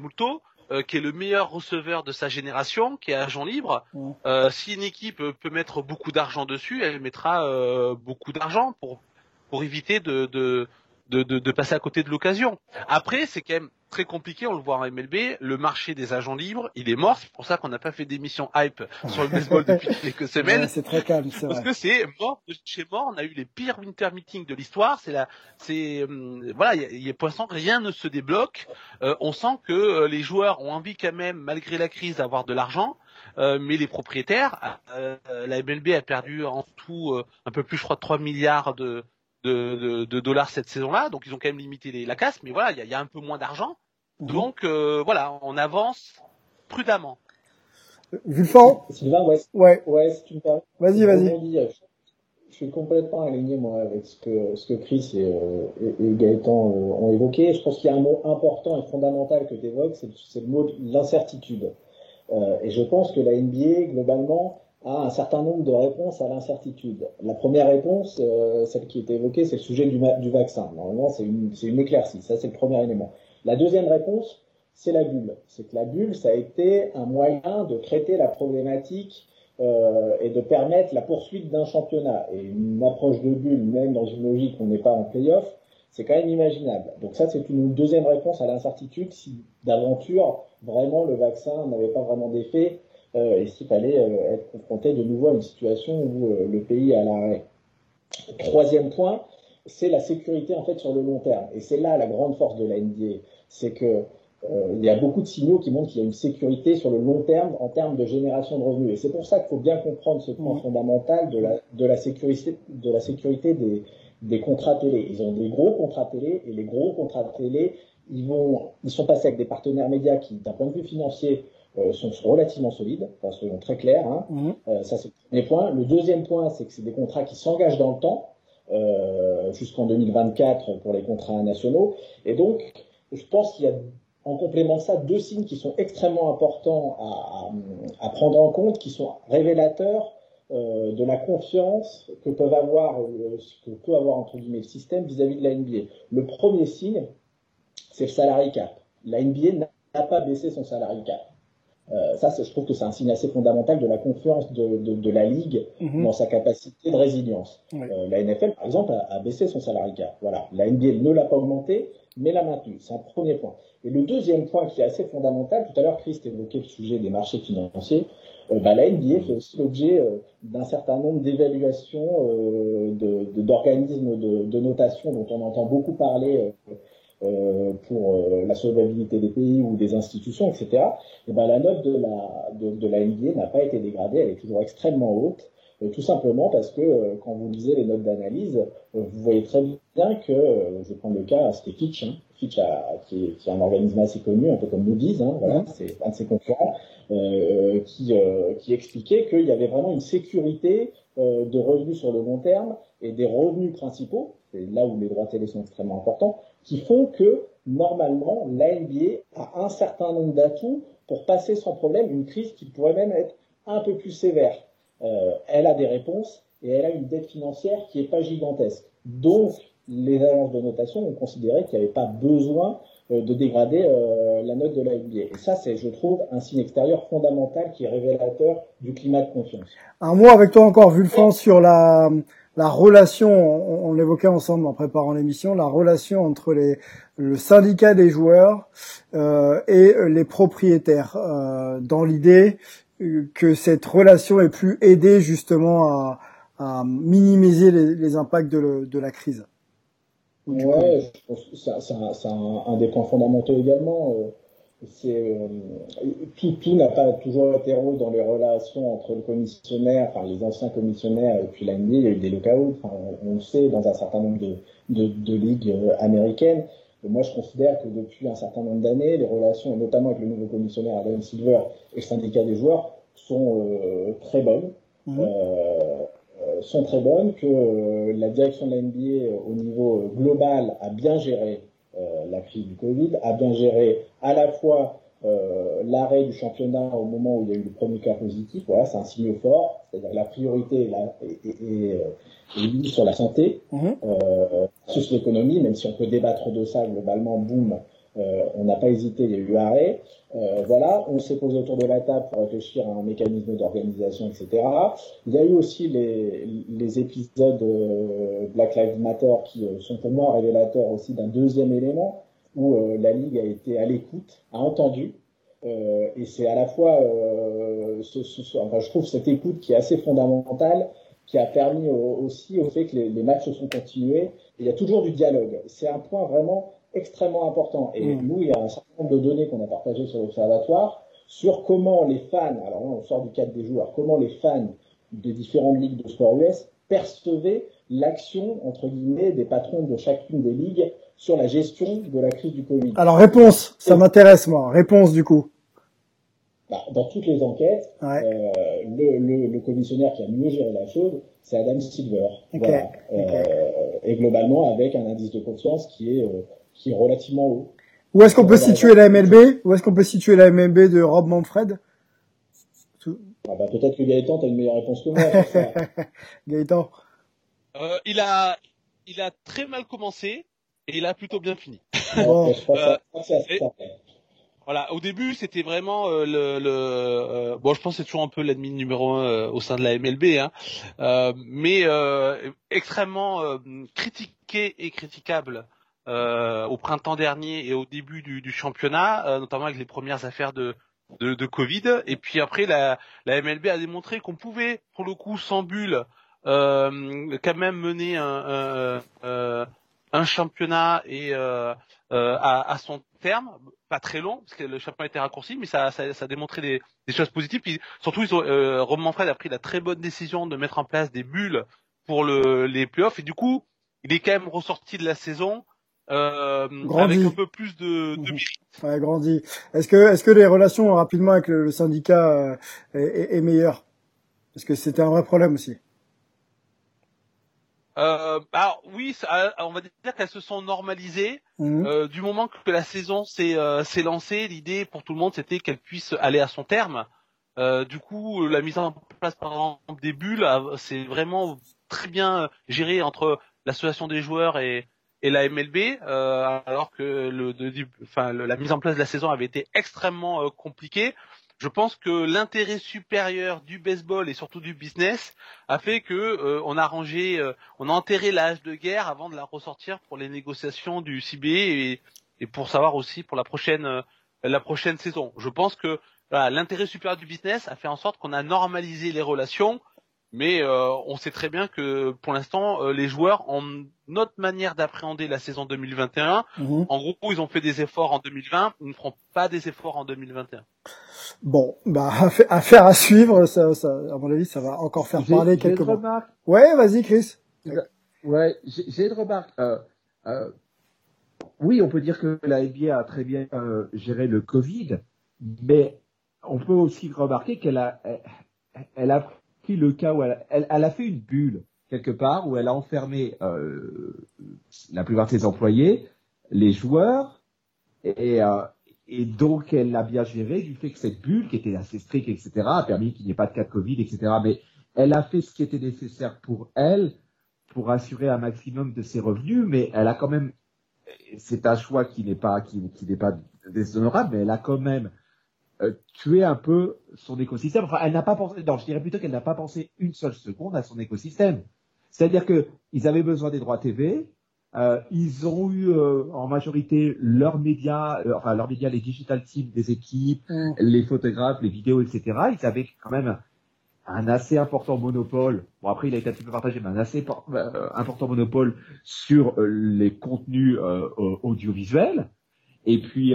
Speaker 4: euh, qui est le meilleur receveur de sa génération, qui est agent libre. Euh, si une équipe peut mettre beaucoup d'argent dessus, elle mettra euh, beaucoup d'argent pour pour éviter de, de de, de, de, passer à côté de l'occasion. Après, c'est quand même très compliqué, on le voit en MLB, le marché des agents libres, il est mort, c'est pour ça qu'on n'a pas fait d'émission hype sur le baseball [laughs] depuis quelques semaines.
Speaker 1: c'est très calme, c'est
Speaker 4: Parce que c'est mort de chez mort, on a eu les pires winter meetings de l'histoire, c'est là, c'est, euh, voilà, il y, a pour l'instant rien ne se débloque, euh, on sent que euh, les joueurs ont envie quand même, malgré la crise, d'avoir de l'argent, mais les propriétaires, la MLB a perdu en tout un peu plus, je crois, 3 milliards de, de, de, dollars cette saison-là, donc ils ont quand même limité les, la casse, mais voilà, il y a, y a, un peu moins d'argent. Donc euh, voilà, on avance prudemment.
Speaker 1: Vulfan
Speaker 2: Sylvain, ouais.
Speaker 1: Ouais.
Speaker 2: Ouais, si tu me permets.
Speaker 1: Vas-y, vas-y.
Speaker 2: Euh, je suis complètement aligné moi avec ce que ce que Chris et, euh, et, Gaëtan ont évoqué. Je pense qu'il y a un mot important et fondamental que tu évoques, c'est le mot de l'incertitude. Euh, et je pense que la NBA globalement a un certain nombre de réponses à l'incertitude. La première réponse, euh, celle qui était évoquée, c'est le sujet du, du vaccin. Normalement, c'est une, une éclaircie. Ça, c'est le premier élément. La deuxième réponse, c'est la bulle. C'est que la bulle, ça a été un moyen de traiter la problématique euh, et de permettre la poursuite d'un championnat. Et une approche de bulle, même dans une logique où on n'est pas en playoff, c'est quand même imaginable. Donc ça, c'est une deuxième réponse à l'incertitude si d'aventure, vraiment, le vaccin n'avait pas vraiment d'effet euh, et s'il fallait euh, être confronté de nouveau à une situation où le pays est à l'arrêt. Troisième point, c'est la sécurité en fait sur le long terme. Et c'est là la grande force de la NBA. C'est que euh, il y a beaucoup de signaux qui montrent qu'il y a une sécurité sur le long terme en termes de génération de revenus. Et c'est pour ça qu'il faut bien comprendre ce point mmh. fondamental de la, de la sécurité, de la sécurité des, des contrats télé. Ils ont des gros contrats télé et les gros contrats télé, ils vont, ils sont passés avec des partenaires médias qui, d'un point de vue financier, euh, sont relativement solides, enfin, soyons très clairs. Hein. Mmh. Euh, ça, c'est le premier point. Le deuxième point, c'est que c'est des contrats qui s'engagent dans le temps, euh, jusqu'en 2024 pour les contrats nationaux. Et donc, je pense qu'il y a en complément de ça, deux signes qui sont extrêmement importants à, prendre en compte, qui sont révélateurs euh, de la confiance euh, que peut avoir entre guillemets le système vis-à-vis de la NBA. Le premier signe, c'est le salary cap. La NBA n'a pas baissé son salary cap. Euh, ça, je trouve que c'est un signe assez fondamental de la confiance de, de, de la ligue mhm. dans sa capacité de résilience. Euh, la NFL, par exemple, a, a, baissé son salary cap. Voilà, la NBA ne l'a pas augmenté, mais l'a maintenu. C'est un premier point. Et le deuxième point qui est assez fondamental, tout à l'heure, Christ évoquait le sujet des marchés financiers. Euh, bah, la NBA fait aussi l'objet euh, d'un certain nombre d'évaluations d'organismes de, de, notation dont on entend beaucoup parler pour la solvabilité des pays ou des institutions, etc. Et ben la note de la de, la n'a pas été dégradée, elle est toujours extrêmement haute. Euh, tout simplement parce que euh, quand vous lisez les notes d'analyse, euh, vous voyez très bien que, je vais prendre le cas, c'était Fitch, hein, Fitch qui, est, un organisme assez connu, un peu comme Moody's, hein, voilà, c'est un de ses concurrents, euh, qui, euh, expliquait qu'il y avait vraiment une sécurité euh, de revenus sur le long terme et des revenus principaux, c'est là où les droits télé sont extrêmement importants, qui font que normalement la NBA a un certain nombre d'atouts pour passer sans problème une crise qui pourrait même être un peu plus sévère. Euh, elle a des réponses et elle a une dette financière qui n'est pas gigantesque. Donc, les agences de notation ont considéré qu'il n'y avait pas besoin euh, de dégrader euh, la note de la NBA. Et ça, c'est, je trouve, un signe extérieur fondamental qui est révélateur du climat de confiance.
Speaker 1: Un mot avec toi encore, Vulfan, sur la, la relation, on, l'évoquait ensemble en préparant l'émission, la relation entre les, le syndicat des joueurs euh, et les propriétaires. Euh, dans l'idée que cette relation ait pu aider justement à, à minimiser les, les impacts de, de, la crise.
Speaker 2: Ouais, c'est un, un, des points fondamentaux également. Euh, c'est euh, n'a pas toujours été rose dans les relations entre le commissionnaire, enfin les anciens commissionnaires et puis l'AND. Il y a eu des lockouts, enfin, on, le sait dans un certain nombre de, de, de ligues euh, américaines. Et moi, je considère que depuis un certain nombre d'années, les relations, notamment avec le nouveau commissionnaire Adam Silver et le syndicat des joueurs, sont euh, très bonnes. Euh, euh, sont très bonnes, que la direction de la NBA au niveau global a bien géré la crise du Covid, a bien géré à la fois l'arrêt du championnat au moment où il y a eu le premier cas positif, voilà, c'est un signe fort, c'est-à-dire la priorité est, est, est, sur la santé, mhm. euh, sur l'économie, même si on peut débattre de ça globalement, boum, euh, on n'a pas hésité, il y a eu arrêt. Euh, voilà, on s'est posé autour de la table pour réfléchir à un mécanisme d'organisation, etc. Il y a eu aussi les, les épisodes euh, Black Lives Matter qui sont pour moi révélateurs aussi d'un deuxième élément où la Ligue a été à l'écoute, a entendu, et c'est à la fois, ce, ce, enfin, je trouve cette écoute qui est assez fondamentale, qui a permis aussi au fait que les matchs se sont continués. il y a toujours du dialogue. C'est un point vraiment extrêmement important. Et mm. nous, il y a un certain nombre de données qu'on a partagées sur l'Observatoire sur comment les fans, alors là on sort du cadre des joueurs, comment les fans des différentes ligues de sport US percevaient l'action, entre guillemets, des patrons de chacune des ligues sur la gestion de la crise du Covid.
Speaker 1: Alors réponse, ça m'intéresse moi, réponse du coup.
Speaker 2: bah, dans toutes les enquêtes,
Speaker 1: Ouais.
Speaker 2: euh, le, le, le commissionnaire qui a mieux géré la chose, c'est Adam Silver. Voilà.
Speaker 1: ok.
Speaker 2: Euh, et globalement, avec un indice de confiance qui est, euh, qui est relativement haut.
Speaker 1: Où est-ce qu'on peut situer la MLB Où est-ce qu'on peut situer la MLB de Rob Manfred?
Speaker 2: Ah bah, Peut-être que Gaëtan, tu as une meilleure réponse que moi. [laughs]
Speaker 1: Gaëtan
Speaker 4: Euh, il a, il a très mal commencé et il a plutôt bien fini. Euh, et-. Voilà, au début c'était vraiment euh, le, le euh, bon, je pense que c'est toujours un peu l'ennemi numéro un euh, au sein de la MLB, hein, euh, mais euh, extrêmement euh, critiqué et critiquable euh, au printemps dernier et au début du, du championnat, euh, notamment avec les premières affaires de de, de Covid. Et puis après, la, la MLB a démontré qu'on pouvait, pour le coup, sans bulle, euh, quand même mener un, un, euh, un championnat et euh, euh, à, à son terme, pas très long, parce que le championnat était raccourci, mais ça, ça, ça a démontré des, des choses positives. Puis surtout, ils ont, Rob Manfred a pris la très bonne décision de mettre en place des bulles pour le, les playoffs, et du coup, il est quand même ressorti de la saison euh,
Speaker 1: Grandi.
Speaker 4: avec un peu plus de, de
Speaker 1: Mhm.
Speaker 4: mérite.
Speaker 1: Ouais, grandi. Est-ce que, est-ce que les relations rapidement avec le, le syndicat euh, est, est, meilleure Parce que c'était un vrai problème aussi.
Speaker 4: Euh, alors oui, ça- on va dire qu'elles se sont normalisées.
Speaker 1: Mhm.
Speaker 4: Euh, du moment que la saison s'est euh, s'est lancée, l'idée pour tout le monde c'était qu'elle puisse aller à son terme. Euh, du coup, la mise en place par exemple des bulles, c'est vraiment très bien géré entre l'association des joueurs et, et la MLB, euh, alors que le, de- du- enfin, le- la mise en place de la saison avait été extrêmement euh, compliquée. Je pense que l'intérêt supérieur du baseball et surtout du business a fait que euh, on a rangé, euh, on a enterré l'âge de guerre avant de la ressortir pour les négociations du CBA et, et pour savoir aussi pour la prochaine euh, la prochaine saison. Je pense que l'intérêt supérieur du business a fait en sorte qu'on a normalisé les relations, mais euh, on sait très bien que pour l'instant euh, les joueurs ont notre manière d'appréhender la saison 2021.
Speaker 1: Mhm.
Speaker 4: En gros, ils ont fait des efforts en 2020, ils ne feront pas des efforts en 2021.
Speaker 1: Bon, bah [laughs] affaire- à suivre. Ça, ça, à mon avis, ça va encore faire parler
Speaker 3: j'ai
Speaker 1: quelques
Speaker 3: remarque.
Speaker 1: Ouais, vas-y, Chris.
Speaker 3: Ouais, j'ai j'ai une remarque. Euh, euh, oui, on peut dire que la NBA a très bien euh, géré le Covid, mais on peut aussi remarquer qu'elle a, elle, elle a pris le cas où elle, a fait une bulle quelque part où elle a enfermé euh, la plupart de ses employés, les joueurs, et, euh, et donc elle l'a bien géré du fait que cette bulle, qui était assez stricte, etc., a permis qu'il n'y ait pas de cas de Covid, etc. Mais elle a fait ce qui était nécessaire pour elle pour assurer un maximum de ses revenus, mais elle a quand même, c'est un choix qui n'est pas qui n'est pas déshonorable, mais elle a quand même euh, tué un peu son écosystème. Enfin, elle n'a pas pensé, non, je dirais plutôt qu'elle n'a pas pensé une seule seconde à son écosystème. C'est-à-dire que ils avaient besoin des droits TV, euh, ils ont eu euh, en majorité leurs médias, euh, enfin leurs médias, les digital teams des équipes,
Speaker 1: Mhm.
Speaker 3: les photographes, les vidéos, etc. Ils avaient quand même un assez important monopole. Bon après il a été un petit peu partagé, mais un assez por- important monopole sur les contenus audiovisuels. Et puis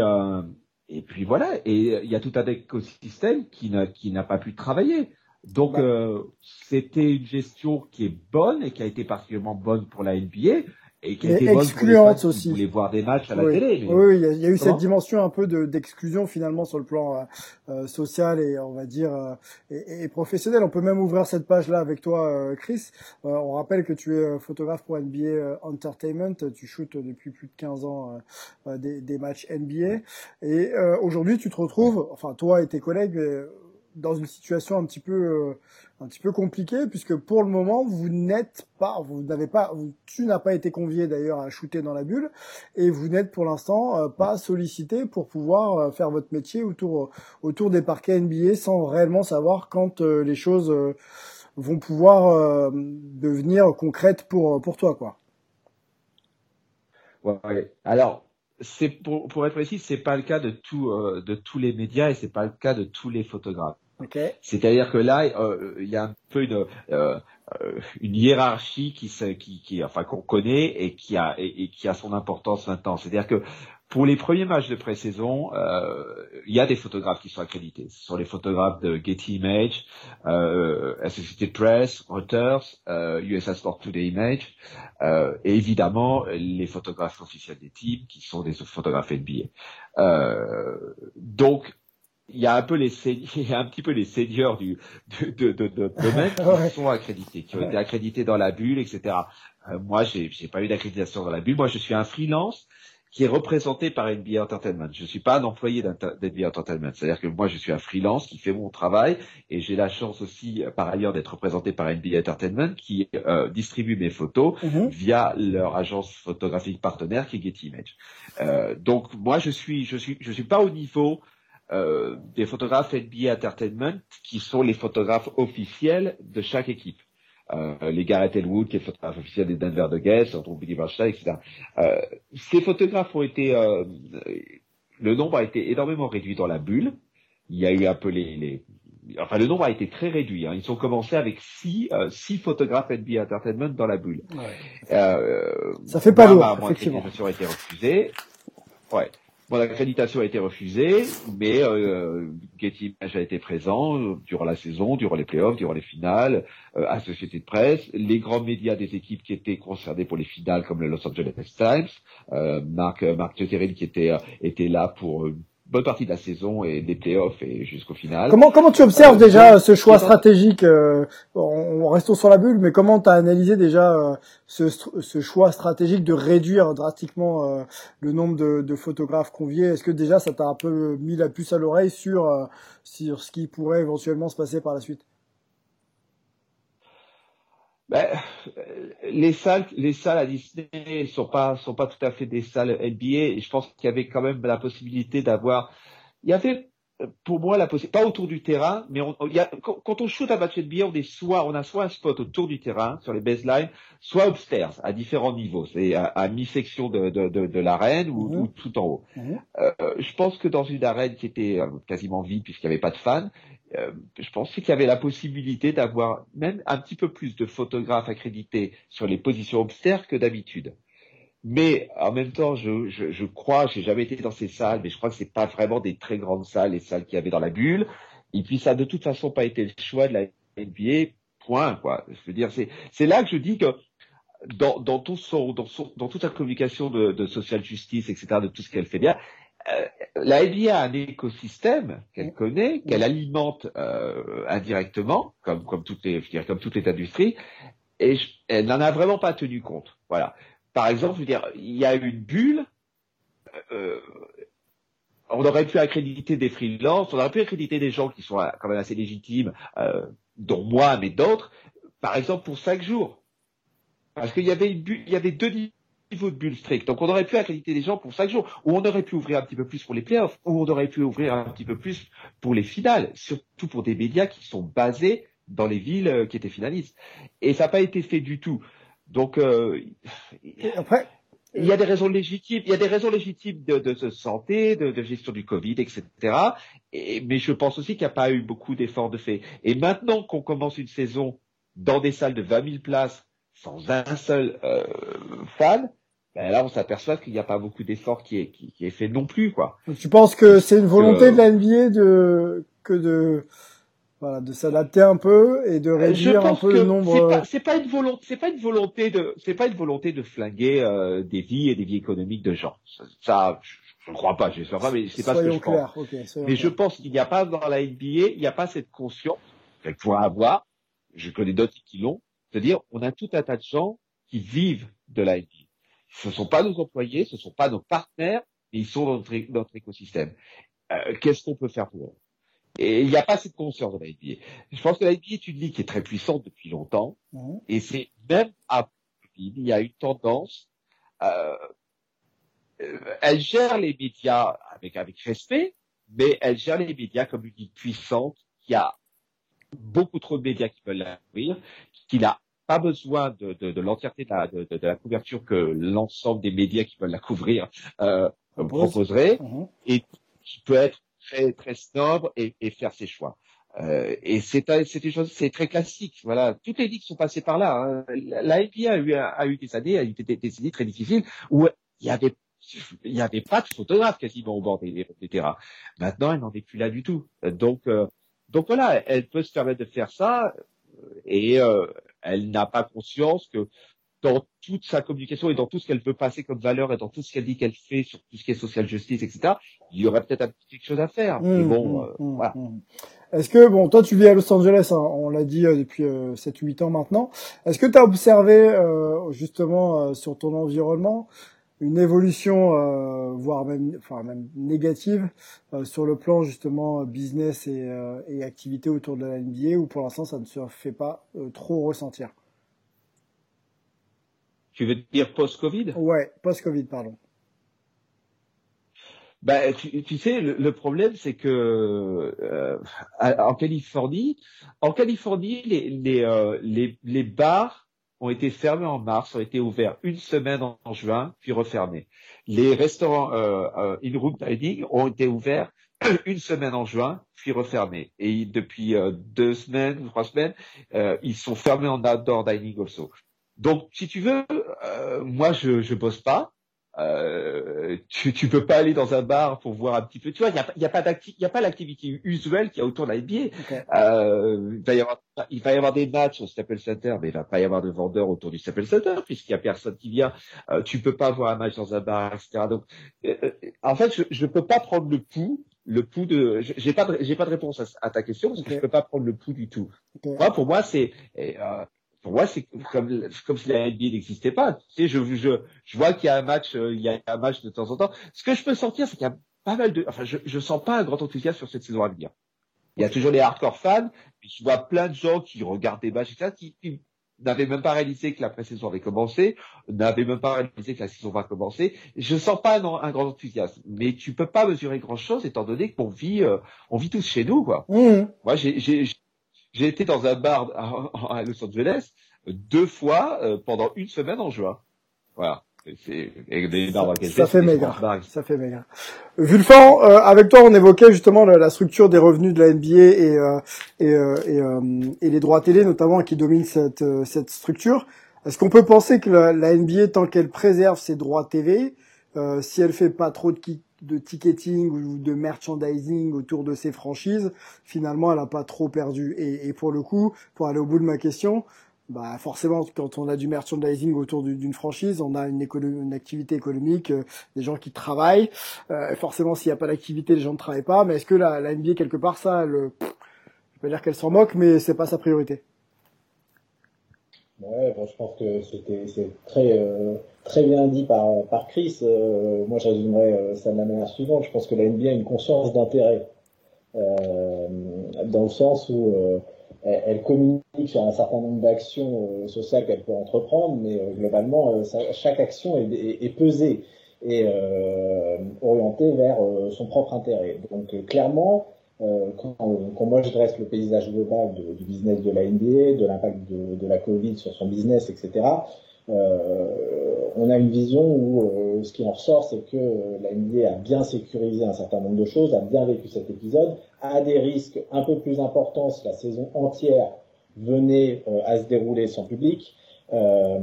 Speaker 3: et puis voilà. Et il y a tout un écosystème qui n'a qui n'a pas pu travailler. Donc
Speaker 1: Bah.
Speaker 3: euh, c'était une gestion qui est bonne et qui a été particulièrement bonne pour la NBA et qui bonne les
Speaker 1: excluante aussi.
Speaker 3: qui voulaient voir des matchs à la
Speaker 1: oui.
Speaker 3: télé. mais-
Speaker 1: Oui, oui, il y a, il y a eu
Speaker 3: Comment
Speaker 1: cette dimension un peu de d'exclusion finalement sur le plan euh, euh, social et on va dire euh, et, et professionnel. On peut même ouvrir cette page là avec toi, euh, Chris. Euh, on rappelle que tu es euh, photographe pour NBA Entertainment. Tu shootes depuis plus de 15 ans des, des matchs NBA et euh, aujourd'hui tu te retrouves, enfin toi et tes collègues. Dans une situation un petit peu euh, un petit peu compliquée puisque pour le moment vous n'êtes pas vous n'avez pas tu n'as pas été convié d'ailleurs à shooter dans la bulle et vous n'êtes pour l'instant euh, pas sollicité pour pouvoir euh, faire votre métier autour autour des parquets NBA sans réellement savoir quand les choses vont pouvoir devenir concrètes pour pour toi quoi.
Speaker 3: Alors, c'est pour, pour être précis, c'est pas le cas de tout, de tous les médias et c'est pas le cas de tous les photographes.
Speaker 1: OK
Speaker 3: C'est-à-dire que là, euh, il y a un peu une, euh, euh, une hiérarchie qui, enfin, qu'on connaît et qui a, et, qui a son importance maintenant. C'est-à-dire que pour les premiers matchs de pré-saison, euh, il y a des photographes qui sont accrédités. Ce sont les photographes de Getty Image, euh, Associated Press, Reuters, euh, USA Sport Today Image, euh, et évidemment les photographes officiels des teams qui sont des photographes NBA. Euh, donc il y a un peu les [laughs] il y a un petit peu les seigneurs du de de domaine [laughs] qui sont accrédités, qui ont été accrédités dans la bulle, etc. Euh, moi, j'ai j'ai pas eu d'accréditation dans la bulle. Moi, je suis un freelance qui est représenté par NBA Entertainment. Je suis pas un employé d'NBA Entertainment. C'est-à-dire que moi, je suis un freelance qui fait mon travail et j'ai la chance aussi, euh, par ailleurs, d'être représenté par NBA Entertainment qui euh, distribue mes photos mhm. via leur agence photographique partenaire qui est Getty Image. Euh, donc, moi, je suis, je suis, je suis pas au niveau euh, des photographes NBA Entertainment qui sont les photographes officiels de chaque équipe euh, les Garrett Elwood, qui est le photographe officiel des Denver Nuggets, entre Billy Bernstein, etc. Euh, ces photographes ont été, euh, le nombre a été énormément réduit dans la bulle. Il y a eu un peu les, les enfin le nombre a été très réduit. Hein. Ils ont commencé avec six, euh, six photographes NBA Entertainment dans la bulle.
Speaker 1: Ouais. Euh, ça fait pas lourd, effectivement.
Speaker 3: a été refusée. Ouais. Mon accréditation a été refusée, mais euh, Getty Images a été présent durant la saison, durant les playoffs, durant les finales, euh, à Société de Presse, les grands médias des équipes qui étaient concernés pour les finales, comme le Los Angeles Times, euh, Marc Marc qui était euh, était là pour bonne partie de la saison et des playoffs et jusqu'au final.
Speaker 1: Comment comment tu observes euh, déjà ce choix stratégique euh, on, Restons sur la bulle, mais comment tu as analysé déjà euh, ce, ce, choix stratégique de réduire drastiquement euh, le nombre de, de photographes conviés? Est-ce que déjà ça t'a un peu mis la puce à l'oreille sur sur ce qui pourrait éventuellement se passer par la suite?
Speaker 3: Ben, les salles, les salles à Disney sont pas, sont pas tout à fait des salles NBA. Et je pense qu'il y avait quand même la possibilité d'avoir. Il y avait, pour moi, la possibilité, pas autour du terrain, mais on, y a, quand, on shoot à match NBA, on est soit, on a soit un spot autour du terrain sur les baselines, soit upstairs à différents niveaux, c'est à, mi-section de, de, de, de l'arène ou, mhm. tout en haut. Mhm. Euh, je pense que dans une arène qui était euh, quasiment vide puisqu'il n'y avait pas de fans, euh, je pensais qu'il y avait la possibilité d'avoir même un petit peu plus de photographes accrédités sur les positions obstères que d'habitude. Mais en même temps, je, je, je crois, j'ai jamais été dans ces salles, mais je crois que c'est pas vraiment des très grandes salles, les salles qu'il y avait dans la bulle. Et puis ça de toute façon pas été le choix de la NBA. Point. Quoi. Je veux dire, c'est c'est là que je dis que dans, dans, tout son, dans, son, dans toute sa communication de, de social justice, etc., de tout ce qu'elle fait bien, euh, la NBA a un écosystème qu'elle connaît, qu'elle alimente euh, indirectement, comme, comme, toutes les, je dirais, comme toute les industries, et elle n'en a vraiment pas tenu compte. Voilà. Par exemple, dire, il y a une bulle. Euh, on aurait pu accréditer des freelances, on aurait pu accréditer des gens qui sont quand même assez légitimes, euh, dont moi, mais d'autres, par exemple pour cinq jours. Parce qu'il y avait deux niveau de bulle strict. Donc on aurait pu accréditer des gens pour cinq jours, ou on aurait pu ouvrir un petit peu plus pour les playoffs, ou on aurait pu ouvrir un petit peu plus pour les finales, surtout pour des médias qui sont basés dans les villes euh, qui étaient finalistes. Et ça n'a pas été fait du tout. Donc euh, après, il y a des raisons légitimes, il y a des raisons légitimes de, de, santé, de, de, gestion du Covid, etc. Et, mais je pense aussi qu'il n'y a pas eu beaucoup d'efforts de fait. Et maintenant qu'on commence une saison dans des salles de 20 000 places sans un seul euh, fan, ben là on s'aperçoit qu'il n'y a pas beaucoup d'efforts qui est, qui, est fait non plus quoi.
Speaker 1: tu penses que c'est une volonté de la NBA de que de voilà, de s'adapter un peu et de réduire un peu le nombre.
Speaker 3: C'est pas, pas, une volonté, c'est pas une volonté de, c'est pas une volonté de flinguer euh, des vies et des vies économiques de gens. Ça, je ne crois pas, je sais pas, mais c'est pas ce que je pense. mais je pense qu'il n'y a pas dans la NBA, il n'y a pas cette conscience qu'elle pourrait avoir. Je connais d'autres qui l'ont. C'est-à-dire, on a tout un tas de gens qui vivent de la NBA ce ne sont pas nos employés, ce ne sont pas nos partenaires, mais ils sont dans notre, écosystème. Euh, Qu'est-ce qu'on peut faire pour eux? Et il n'y a pas cette conscience de la NBA. Je pense que la NBA est une ligue qui est très puissante depuis longtemps, mmh. et c'est même à il y a une tendance. Euh, euh, elle gère les médias avec avec respect, mais elle gère les médias comme une ligue puissante qui a beaucoup trop de médias qui veulent la couvrir, qui n'a pas besoin de, de, de l'entièreté de la, de, de, la couverture que l'ensemble des médias qui veulent la couvrir euh, proposerait, mhm. et qui peut être très très snob et, et faire ses choix. Euh, et c'est une chose, c'est très classique. Voilà, toutes les ligues sont passées par là. Hein. La NBA a eu a eu des années, a eu des, des années très difficiles où il y avait il n'y avait pas de photographe quasiment au bord des, des terrains. Maintenant, elle n'en est plus là du tout. Donc, euh, donc voilà, elle peut se permettre de faire ça et euh, elle n'a pas conscience que dans toute sa communication et dans tout ce qu'elle veut passer comme valeur et dans tout ce qu'elle dit qu'elle fait sur tout ce qui est social justice, etc., il y aurait peut-être quelque chose à faire. mais
Speaker 1: Mmh,
Speaker 3: bon,
Speaker 1: mmh,
Speaker 3: euh,
Speaker 1: mmh,
Speaker 3: voilà.
Speaker 1: Est-ce que, bon, toi tu vis à Los Angeles, hein, on l'a dit euh, depuis 7-8 ans maintenant, est-ce que tu as observé euh, justement euh, sur ton environnement une évolution, euh, voire même, enfin, même négative, euh, sur le plan justement business et, euh, et activité autour de la NBA, ou pour l'instant ça ne se fait pas euh, trop ressentir?
Speaker 3: Tu veux dire post-Covid?
Speaker 1: Ouais, post-Covid, pardon.
Speaker 3: Bah, tu, tu sais, le, le problème, c'est que euh, en Californie, en Californie, les les, euh, les les bars ont été fermés en mars, ont été ouverts une semaine en, en juin, puis refermés. Les restaurants euh, in-room dining ont été ouverts [clears throat] une semaine en juin, puis refermés. Et depuis deux semaines, trois semaines, ils sont fermés en outdoor dining also. Donc, si tu veux, euh, moi, je je bosse pas. Euh, tu tu peux pas aller dans un bar pour voir un petit peu. Tu vois, il y a, y a pas il y a pas l'activité usuelle qu'il y a autour de la NBA. Euh, il va y avoir il va y avoir des matchs au Staples Center, mais il va pas y avoir de vendeurs autour du Staples Center puisqu'il y a personne qui vient. Euh, tu peux pas voir un match dans un bar, etc. Donc, euh, euh, en fait, je je peux pas prendre le pouls. Le pouls de, j'ai pas de, j'ai pas de réponse à, ta question parce que
Speaker 1: Ok.
Speaker 3: je peux pas prendre le pouls du tout. Moi, pour moi, c'est, euh, pour moi, c'est comme, comme si la NBA n'existait pas. Tu sais, je, je, je vois qu'il y a un match, euh, il y a un match de temps en temps. Ce que je peux sentir, c'est qu'il y a pas mal de, enfin, je, je sens pas un grand enthousiasme sur cette saison à venir. Il y a toujours les hardcore fans, puis je vois plein de gens qui regardent des matchs, etc., qui, qui n'avaient même pas réalisé que la pré-saison avait commencé, n'avaient même pas réalisé que la saison va commencer. Je sens pas un, un grand enthousiasme. Mais tu peux pas mesurer grand chose étant donné qu'on vit, euh, on vit tous chez nous, quoi.
Speaker 1: Mmh.
Speaker 3: Moi, j'ai, j'ai, été dans un bar à, [laughs] à Los Angeles euh, deux fois euh, pendant une semaine en juin. Voilà. C'est des
Speaker 1: Ça
Speaker 3: vais,
Speaker 1: fait
Speaker 3: bars.
Speaker 1: Ça fait maigre. Vulfan, euh, avec toi, on évoquait justement la, la structure des revenus de la NBA et, euh, et, euh, et, euh, et les droits télé, notamment, qui dominent cette, cette structure. Est-ce qu'on peut penser que la, la NBA, tant qu'elle préserve ses droits TV, euh, si elle fait pas trop de, de ticketing ou de merchandising autour de ses franchises, finalement, elle a pas trop perdu. Et, et pour le coup, pour aller au bout de ma question, bah forcément, quand on a du merchandising autour du- d'une franchise, on a une, une activité économique, euh, des gens qui travaillent. Euh, forcément, s'il n'y a pas d'activité, les gens ne travaillent pas. Mais est-ce que la, la NBA quelque part, ça, le, je peux dire qu'elle s'en moque, mais c'est pas sa priorité.
Speaker 2: Ouais, bon, je pense que c'était c'est très euh, très bien dit par par Chris. Euh, moi, je résumerais euh, ça de la manière suivante. Je pense que la NBA a une conscience d'intérêt dans le sens où elle, communique sur un certain nombre d'actions sociales qu'elle peut entreprendre, mais globalement, chaque action est, pesée et orientée vers son propre intérêt. Donc, clairement, quand, quand moi je dresse le paysage global du business de la NBA, de l'impact de, de la Covid sur son business, etc., euh, on a une vision où euh, ce qui en ressort, c'est que euh, la NBA a bien sécurisé un certain nombre de choses, a bien vécu cet épisode, a des risques un peu plus importants si la saison entière venait euh, à se dérouler sans public. Euh,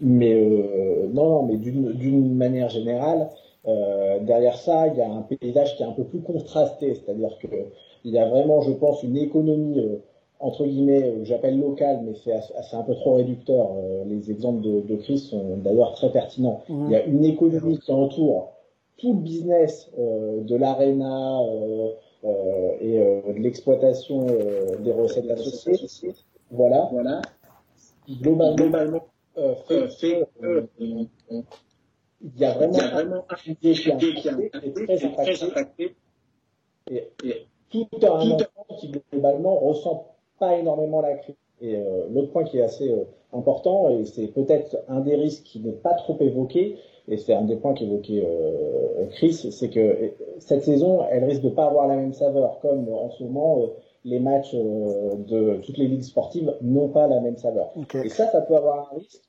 Speaker 2: mais euh, non, mais d'une manière générale, euh, derrière ça, il y a un paysage qui est un peu plus contrasté, c'est-à-dire que il y a vraiment, je pense, une économie euh, entre guillemets euh, que j'appelle locale, mais c'est un peu trop réducteur. Euh, les exemples de, de Chris sont d'ailleurs très pertinents. Il y a une économie qui entoure tout le business euh, de l'arena euh, euh, et euh, de l'exploitation euh, des recettes associées. Voilà. Voilà. Globalement, globalement euh, fait, fait euh, il y a vraiment, un idée qui est très impacté et, et tout un enfant qui globalement ressent pas énormément la crise. Et euh, l'autre point qui est assez euh, important, et c'est peut-être un des risques qui n'est pas trop évoqué, et c'est un des points qu'évoquait euh, Chris, c'est que euh, cette saison, elle risque de pas avoir la même saveur, comme en ce moment, euh, les matchs euh, de toutes les ligues sportives n'ont pas la même saveur. Et ça, ça peut avoir un risque.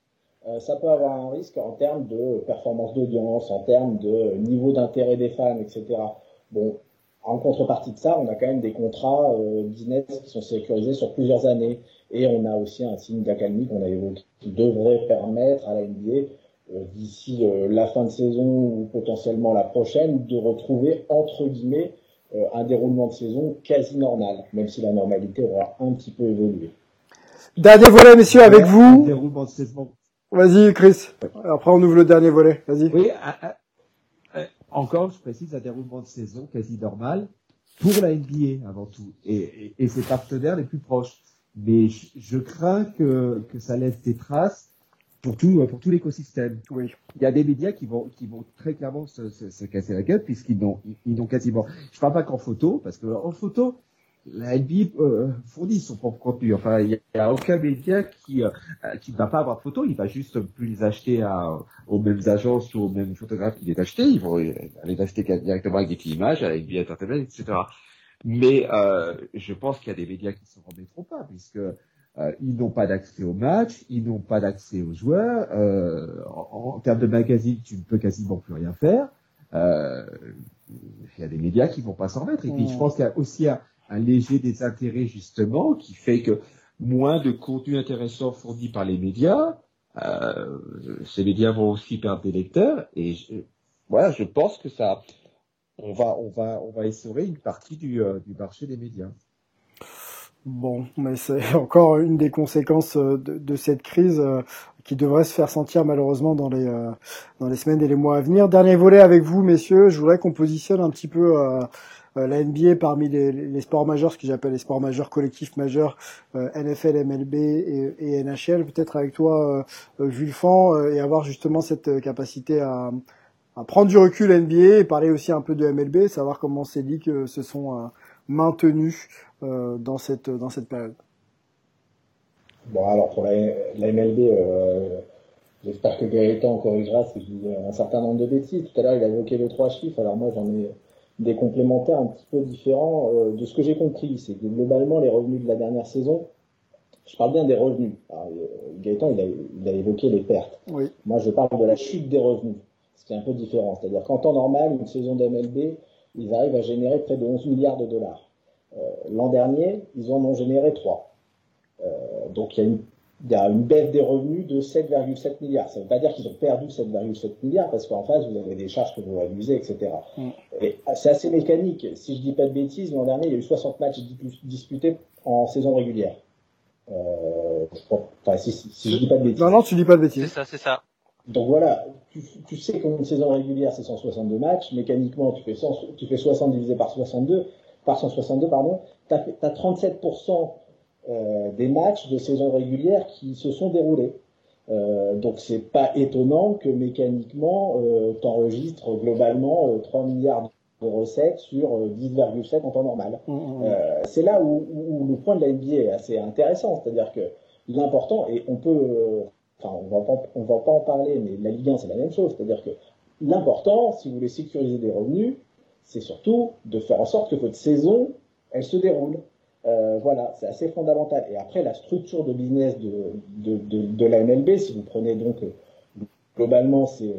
Speaker 2: Euh, ça peut avoir un risque en termes de performance d'audience, en termes de niveau d'intérêt des fans, etc. Bon, en contrepartie de ça, on a quand même des contrats euh, business qui sont sécurisés sur plusieurs années. Et on a aussi un signe d'accalmie qu'on a évoqué qui devrait permettre à la NBA, euh, d'ici euh, la fin de saison ou potentiellement la prochaine, de retrouver, entre guillemets, euh, un déroulement de saison quasi normal, même si la normalité aura un petit peu évolué.
Speaker 1: Dernier volet, messieurs, avec vous.
Speaker 3: Déroulement de saison.
Speaker 1: Vas-y, Chris. Après, on ouvre le dernier volet. Vas-y.
Speaker 3: Oui, encore, je précise, un déroulement de saison quasi normal pour la NBA avant tout et, et, et ses partenaires les plus proches. Mais je, je crains que, que ça laisse des traces pour tout pour tout l'écosystème.
Speaker 1: Oui.
Speaker 3: Il y a des médias qui vont qui vont très clairement se, se, se casser la gueule puisqu'ils n'ont ils n'ont quasiment. Je parle pas qu'en photo parce que en photo la NBA euh, fournit son propre contenu. Enfin, il n'y a aucun média qui euh, qui ne va pas avoir de photos. Il va juste plus les acheter à, aux mêmes agences ou aux mêmes photographes qui les acheter. Ils vont les acheter directement avec des images, avec NBA Entertainment, etc. Mais euh, je pense qu'il y a des médias qui ne s'en remettront pas puisque euh, ils n'ont pas d'accès aux matchs, ils n'ont pas d'accès aux joueurs. Euh, en, en, termes de magazine, tu ne peux quasiment plus rien faire. Euh, il y a des médias qui vont pas s'en remettre. Et puis, je pense qu'il y a aussi un, un léger désintérêt justement qui fait que moins de contenu intéressant fourni par les médias, euh, ces médias vont aussi perdre des lecteurs et je, voilà, je pense que ça, on va, on va, on va essorer une partie du, euh, du marché des médias.
Speaker 1: Bon, mais c'est [laughs] encore une des conséquences de, de cette crise euh, qui devrait se faire sentir malheureusement dans les euh, dans les semaines et les mois à venir. Dernier volet avec vous, messieurs. Je voudrais qu'on positionne un petit peu euh, la NBA parmi les, sports majeurs, ce que j'appelle les sports majeurs collectifs majeurs, euh, NFL, MLB et, NHL. Peut-être avec toi, euh, Jules Fan, et avoir justement cette capacité à, prendre du recul NBA et parler aussi un peu de MLB, savoir comment ces ligues se sont maintenues dans cette dans cette période.
Speaker 2: Bon, alors pour la, MLB, euh, j'espère que Gaëtan corrigera si je dis un certain nombre de bêtises. Tout à l'heure, il a évoqué les trois chiffres. Alors moi, j'en ai des complémentaires un petit peu différents. Euh, de ce que j'ai compris, c'est que globalement, les revenus de la dernière saison, je parle bien des revenus. Alors, euh, Gaëtan, il a, il a évoqué les pertes.
Speaker 1: Oui.
Speaker 2: Moi, je parle de la chute des revenus, ce qui est un peu différent. C'est-à-dire qu'en temps normal, une saison d'MLB, ils arrivent à générer près de 11 milliards de dollars. Euh, L'an dernier, ils en ont généré 3. Euh, donc il y, a une, il y a une baisse des revenus de 7,7 milliards. Ça ne veut pas dire qu'ils ont perdu 7,7 milliards parce qu'en face vous avez des charges que vous réalisez, etc. Mm. Et c'est assez mécanique. Si je dis pas de bêtises, l'an dernier il y a eu 60 matchs disputés en saison régulière. Euh, enfin, si, si, si, je dis pas de bêtises.
Speaker 1: Non, non, tu dis pas de bêtises.
Speaker 4: C'est ça, c'est ça.
Speaker 2: Donc voilà, tu, tu sais qu'une saison régulière c'est 162 matchs, mécaniquement tu fais, 100, tu fais 60 divisé par 62, par 162 pardon, tu as, as 37% euh, des matchs de saison régulière qui se sont déroulés. Euh, donc c'est pas étonnant que mécaniquement euh, t'enregistres globalement 3 milliards de recettes sur 10,7 en temps normal.
Speaker 1: Mmh, mmh.
Speaker 2: c'est là où, où, le point de la NBA est assez intéressant, c'est-à-dire que l'important et on peut, enfin on va pas, on va pas en parler, mais la Ligue 1 c'est la même chose, c'est-à-dire que l'important, si vous voulez sécuriser des revenus, c'est surtout de faire en sorte que votre saison elle se déroule. Euh, voilà, c'est assez fondamental. Et après, la structure de business de, de, la MLB, si vous prenez donc euh, globalement, c'est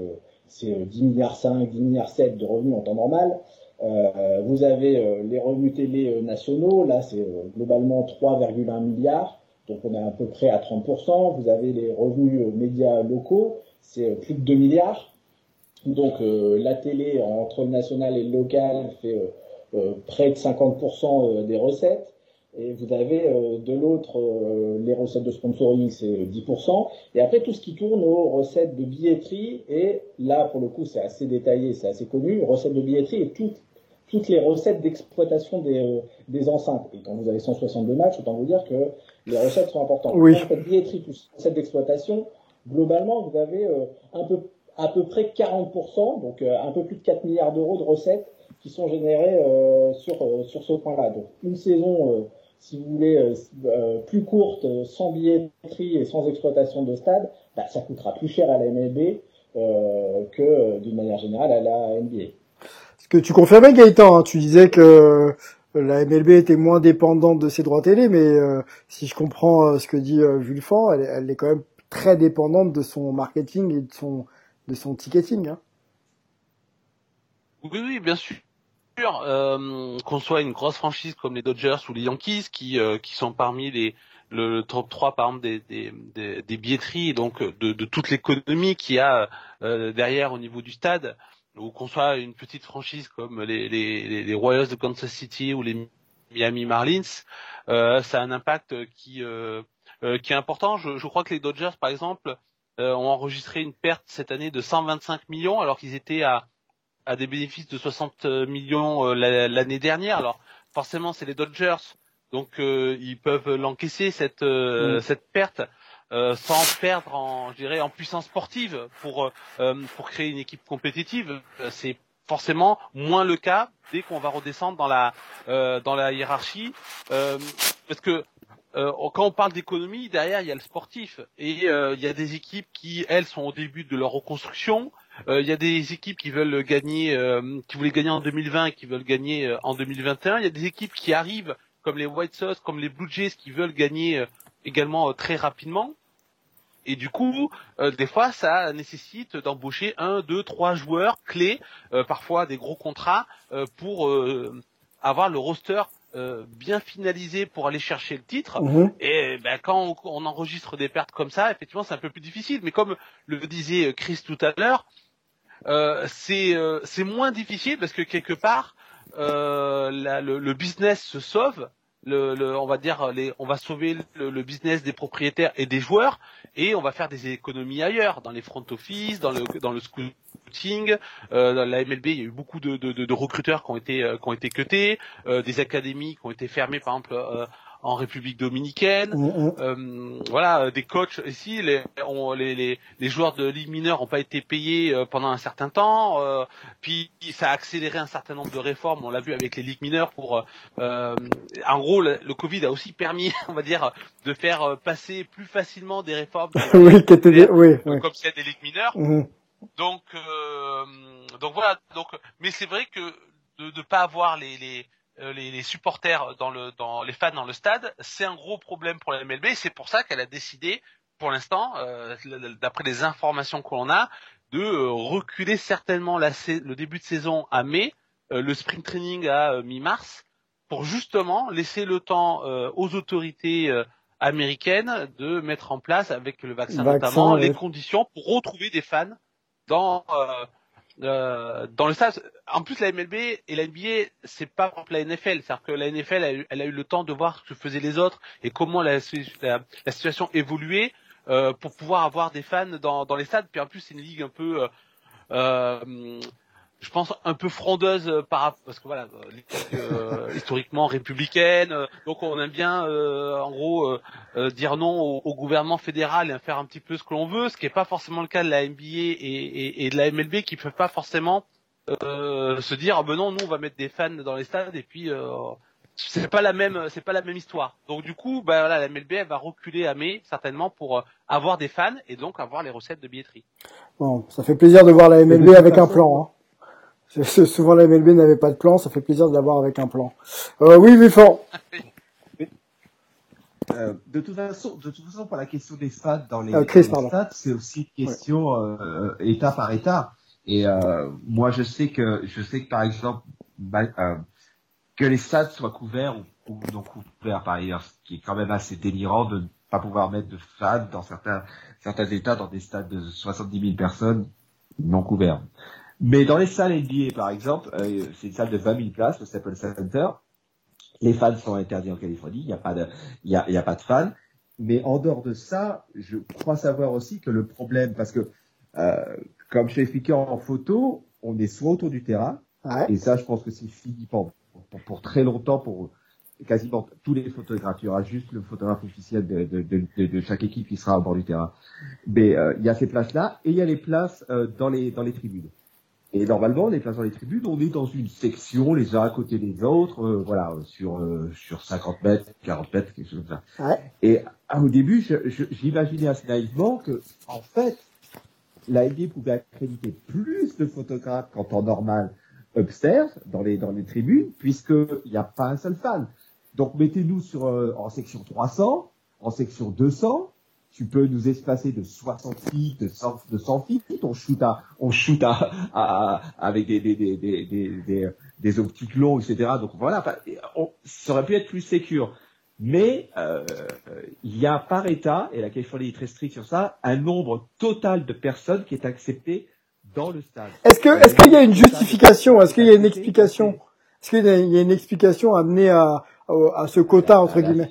Speaker 2: c'est 10 milliards 5, 10 milliards 7 de revenus en temps normal. Euh, vous avez euh, les revenus télé nationaux, là c'est globalement 3,1 milliards, donc on est à peu près à 30%. Vous avez les revenus médias locaux, c'est plus de 2 milliards. Donc la télé entre le national et le local fait près de 50% des recettes. Et vous avez euh, de l'autre euh, les recettes de sponsoring, c'est 10%. Et après, tout ce qui tourne aux recettes de billetterie. Et là, pour le coup, c'est assez détaillé, c'est assez connu. Recettes de billetterie et toutes, toutes les recettes d'exploitation des, euh, des enceintes. Et quand vous avez 162 matchs, autant vous dire que les recettes sont importantes.
Speaker 1: Oui.
Speaker 2: Vous billetterie plus recettes d'exploitation, globalement, vous avez euh, un peu, à peu près 40%, donc euh, un peu plus de 4 milliards d'euros de recettes qui sont générées euh, sur, sur ce point-là. Donc, une saison si vous voulez, euh, plus courte, sans billetterie et sans exploitation de stade, bah, ça coûtera plus cher à la MLB euh, que d'une manière générale à la NBA.
Speaker 1: Ce que tu confirmais Gaëtan, hein, tu disais que la MLB était moins dépendante de ses droits télé, mais euh, si je comprends euh, ce que dit euh, Jules Fan, elle, elle, est quand même très dépendante de son marketing et de son, de son ticketing. Hein.
Speaker 4: Oui, oui, bien sûr euh, qu'on soit une grosse franchise comme les Dodgers ou les Yankees qui euh, qui sont parmi les le top 3 par exemple des, des, des, billetteries donc de, de toute l'économie qu'il y a euh, derrière au niveau du stade ou qu'on soit une petite franchise comme les, les, les Royals de Kansas City ou les Miami Marlins euh, ça a un impact qui qui est important. Je, je, crois que les Dodgers, par exemple, ont enregistré une perte cette année de 125 millions, alors qu'ils étaient à, à des bénéfices de 60 millions l'année dernière. Alors forcément, c'est les Dodgers, donc ils peuvent l'encaisser cette mm. cette perte. Euh, sans perdre en, je dirais, en puissance sportive pour euh, pour créer une équipe compétitive. Euh, c'est forcément moins le cas dès qu'on va redescendre dans la dans la hiérarchie, parce que quand on parle d'économie, derrière il y a le sportif et il y a des équipes qui elles sont au début de leur reconstruction. Il y a des équipes qui veulent gagner, qui voulaient gagner en 2020 et qui veulent gagner en 2021. Il y a des équipes qui arrivent comme les White Sox, comme les Blue Jays qui veulent gagner également très rapidement. Et du coup, euh, des fois, ça nécessite d'embaucher un, deux, trois joueurs clés, euh, parfois des gros contrats, euh, pour avoir le roster bien finalisé pour aller chercher le titre. Mhm. Et ben, quand on, enregistre des pertes comme ça, effectivement, c'est un peu plus difficile. Mais comme le disait Chris tout à l'heure, c'est c'est moins difficile parce que quelque part, le, business se sauve le, on va dire les, on va sauver le, business des propriétaires et des joueurs et on va faire des économies ailleurs dans les front office dans le dans le scouting euh, la MLB il y a eu beaucoup de, de, de recruteurs qui ont été euh, qui ont été cutés euh, des académies qui ont été fermées par exemple euh, en République dominicaine. Mm, mm. Euh, voilà, euh, des coachs ici, les, les, les, joueurs de ligue mineure n'ont pas été payés euh, pendant un certain temps. Euh, puis ça a accéléré un certain nombre de réformes. On l'a vu avec les ligues mineures. Pour, euh, en gros, le, Covid a aussi permis, [laughs] on va dire, de faire passer plus facilement des réformes. [laughs]
Speaker 1: oui, étaient oui, oui.
Speaker 4: comme c'est des ligues mineures. Mm. Donc, donc voilà. Donc, mais c'est vrai que de ne pas avoir les, les euh, les, supporters dans le dans les fans dans le stade, c'est un gros problème pour la MLB. C'est pour ça qu'elle a décidé, pour l'instant, euh, d'après les informations que l'on a, de euh, reculer certainement la, le début de saison à mai, le spring training à mi-mars, pour justement laisser le temps aux autorités américaines de mettre en place avec le vaccin, notamment les conditions pour retrouver des fans dans euh, dans le stade, en plus la MLB et la NBA, c'est pas comme la NFL, c'est-à-dire que la NFL, elle, a eu le temps de voir ce que faisaient les autres et comment la, situation évoluait euh, pour pouvoir avoir des fans dans, dans les stades. Puis en plus, c'est une ligue un peu euh, euh je pense un peu frondeuse euh, par parce que voilà euh, historiquement républicaine euh, donc on aime bien euh, en gros dire non au, gouvernement fédéral et faire un petit peu ce que l'on veut ce qui est pas forcément le cas de la NBA et, et, et de la MLB qui peuvent pas forcément se dire ah ben non nous on va mettre des fans dans les stades et puis c'est pas la même c'est pas la même histoire donc du coup bah voilà la MLB elle va reculer à mai certainement pour avoir des fans et donc avoir les recettes de billetterie
Speaker 1: bon ça fait plaisir de voir la MLB avec un plan hein. Souvent la MLB n'avait pas de plan, ça fait plaisir de l'avoir avec un plan. Euh, oui, Buffon.
Speaker 3: Euh, de toute façon, de toute façon, pour la question des fans dans les, euh, stades, c'est aussi une question euh, état par état. Et euh, moi, je sais que je sais que par exemple bah, que les stades soient couverts ou, ou, non couverts par ailleurs, ce qui est quand même assez délirant de ne pas pouvoir mettre de fans dans certains certains états, dans des stades de 70 000 personnes non couverts. Mais dans les salles NBA, par exemple, euh, c'est une salle de 20 000 places, le Staples Center. Les fans sont interdits en Californie, il n'y a pas de, il y a, y a, pas de fans. Mais en dehors de ça, je crois savoir aussi que le problème, parce que euh, comme je l'ai expliqué en, photo, on est soit autour du terrain, et ça, je pense que c'est fini pour, pour, très longtemps pour quasiment tous les photographes. Il y aura juste le photographe officiel de, de, de, de chaque équipe qui sera au bord du terrain. Mais euh, il y a ces places-là et il y a les places euh, dans les dans les tribunes. Et normalement, les places dans les tribunes, on est dans une section, les uns à côté des autres, euh, voilà, sur euh, sur 50 mètres, 40 mètres, quelque chose comme ça. Ouais. Et ah, au début, j'imaginais assez naïvement que, en fait, la NBA pouvait accréditer plus de photographes qu'en temps normal upstairs, dans les dans les tribunes, puisqu'il n'y a pas un seul fan. Donc mettez-nous sur euh, en section 300, en section 200, tu peux nous espacer de 60 feet, de 100, de 100 feet, on shoot à, on shoot à, à, avec des, des, des, des, des, des, optiques longs, etc. Donc voilà, ça aurait pu être plus sécure. Mais euh, il y a par État, et la Californie est très stricte sur ça, un nombre total de personnes qui est accepté dans le stade.
Speaker 1: Est-ce que est-ce qu'il y a une justification? Est-ce qu'il y a une explication? Est-ce qu'il y a une explication amenée à, à ce quota entre guillemets?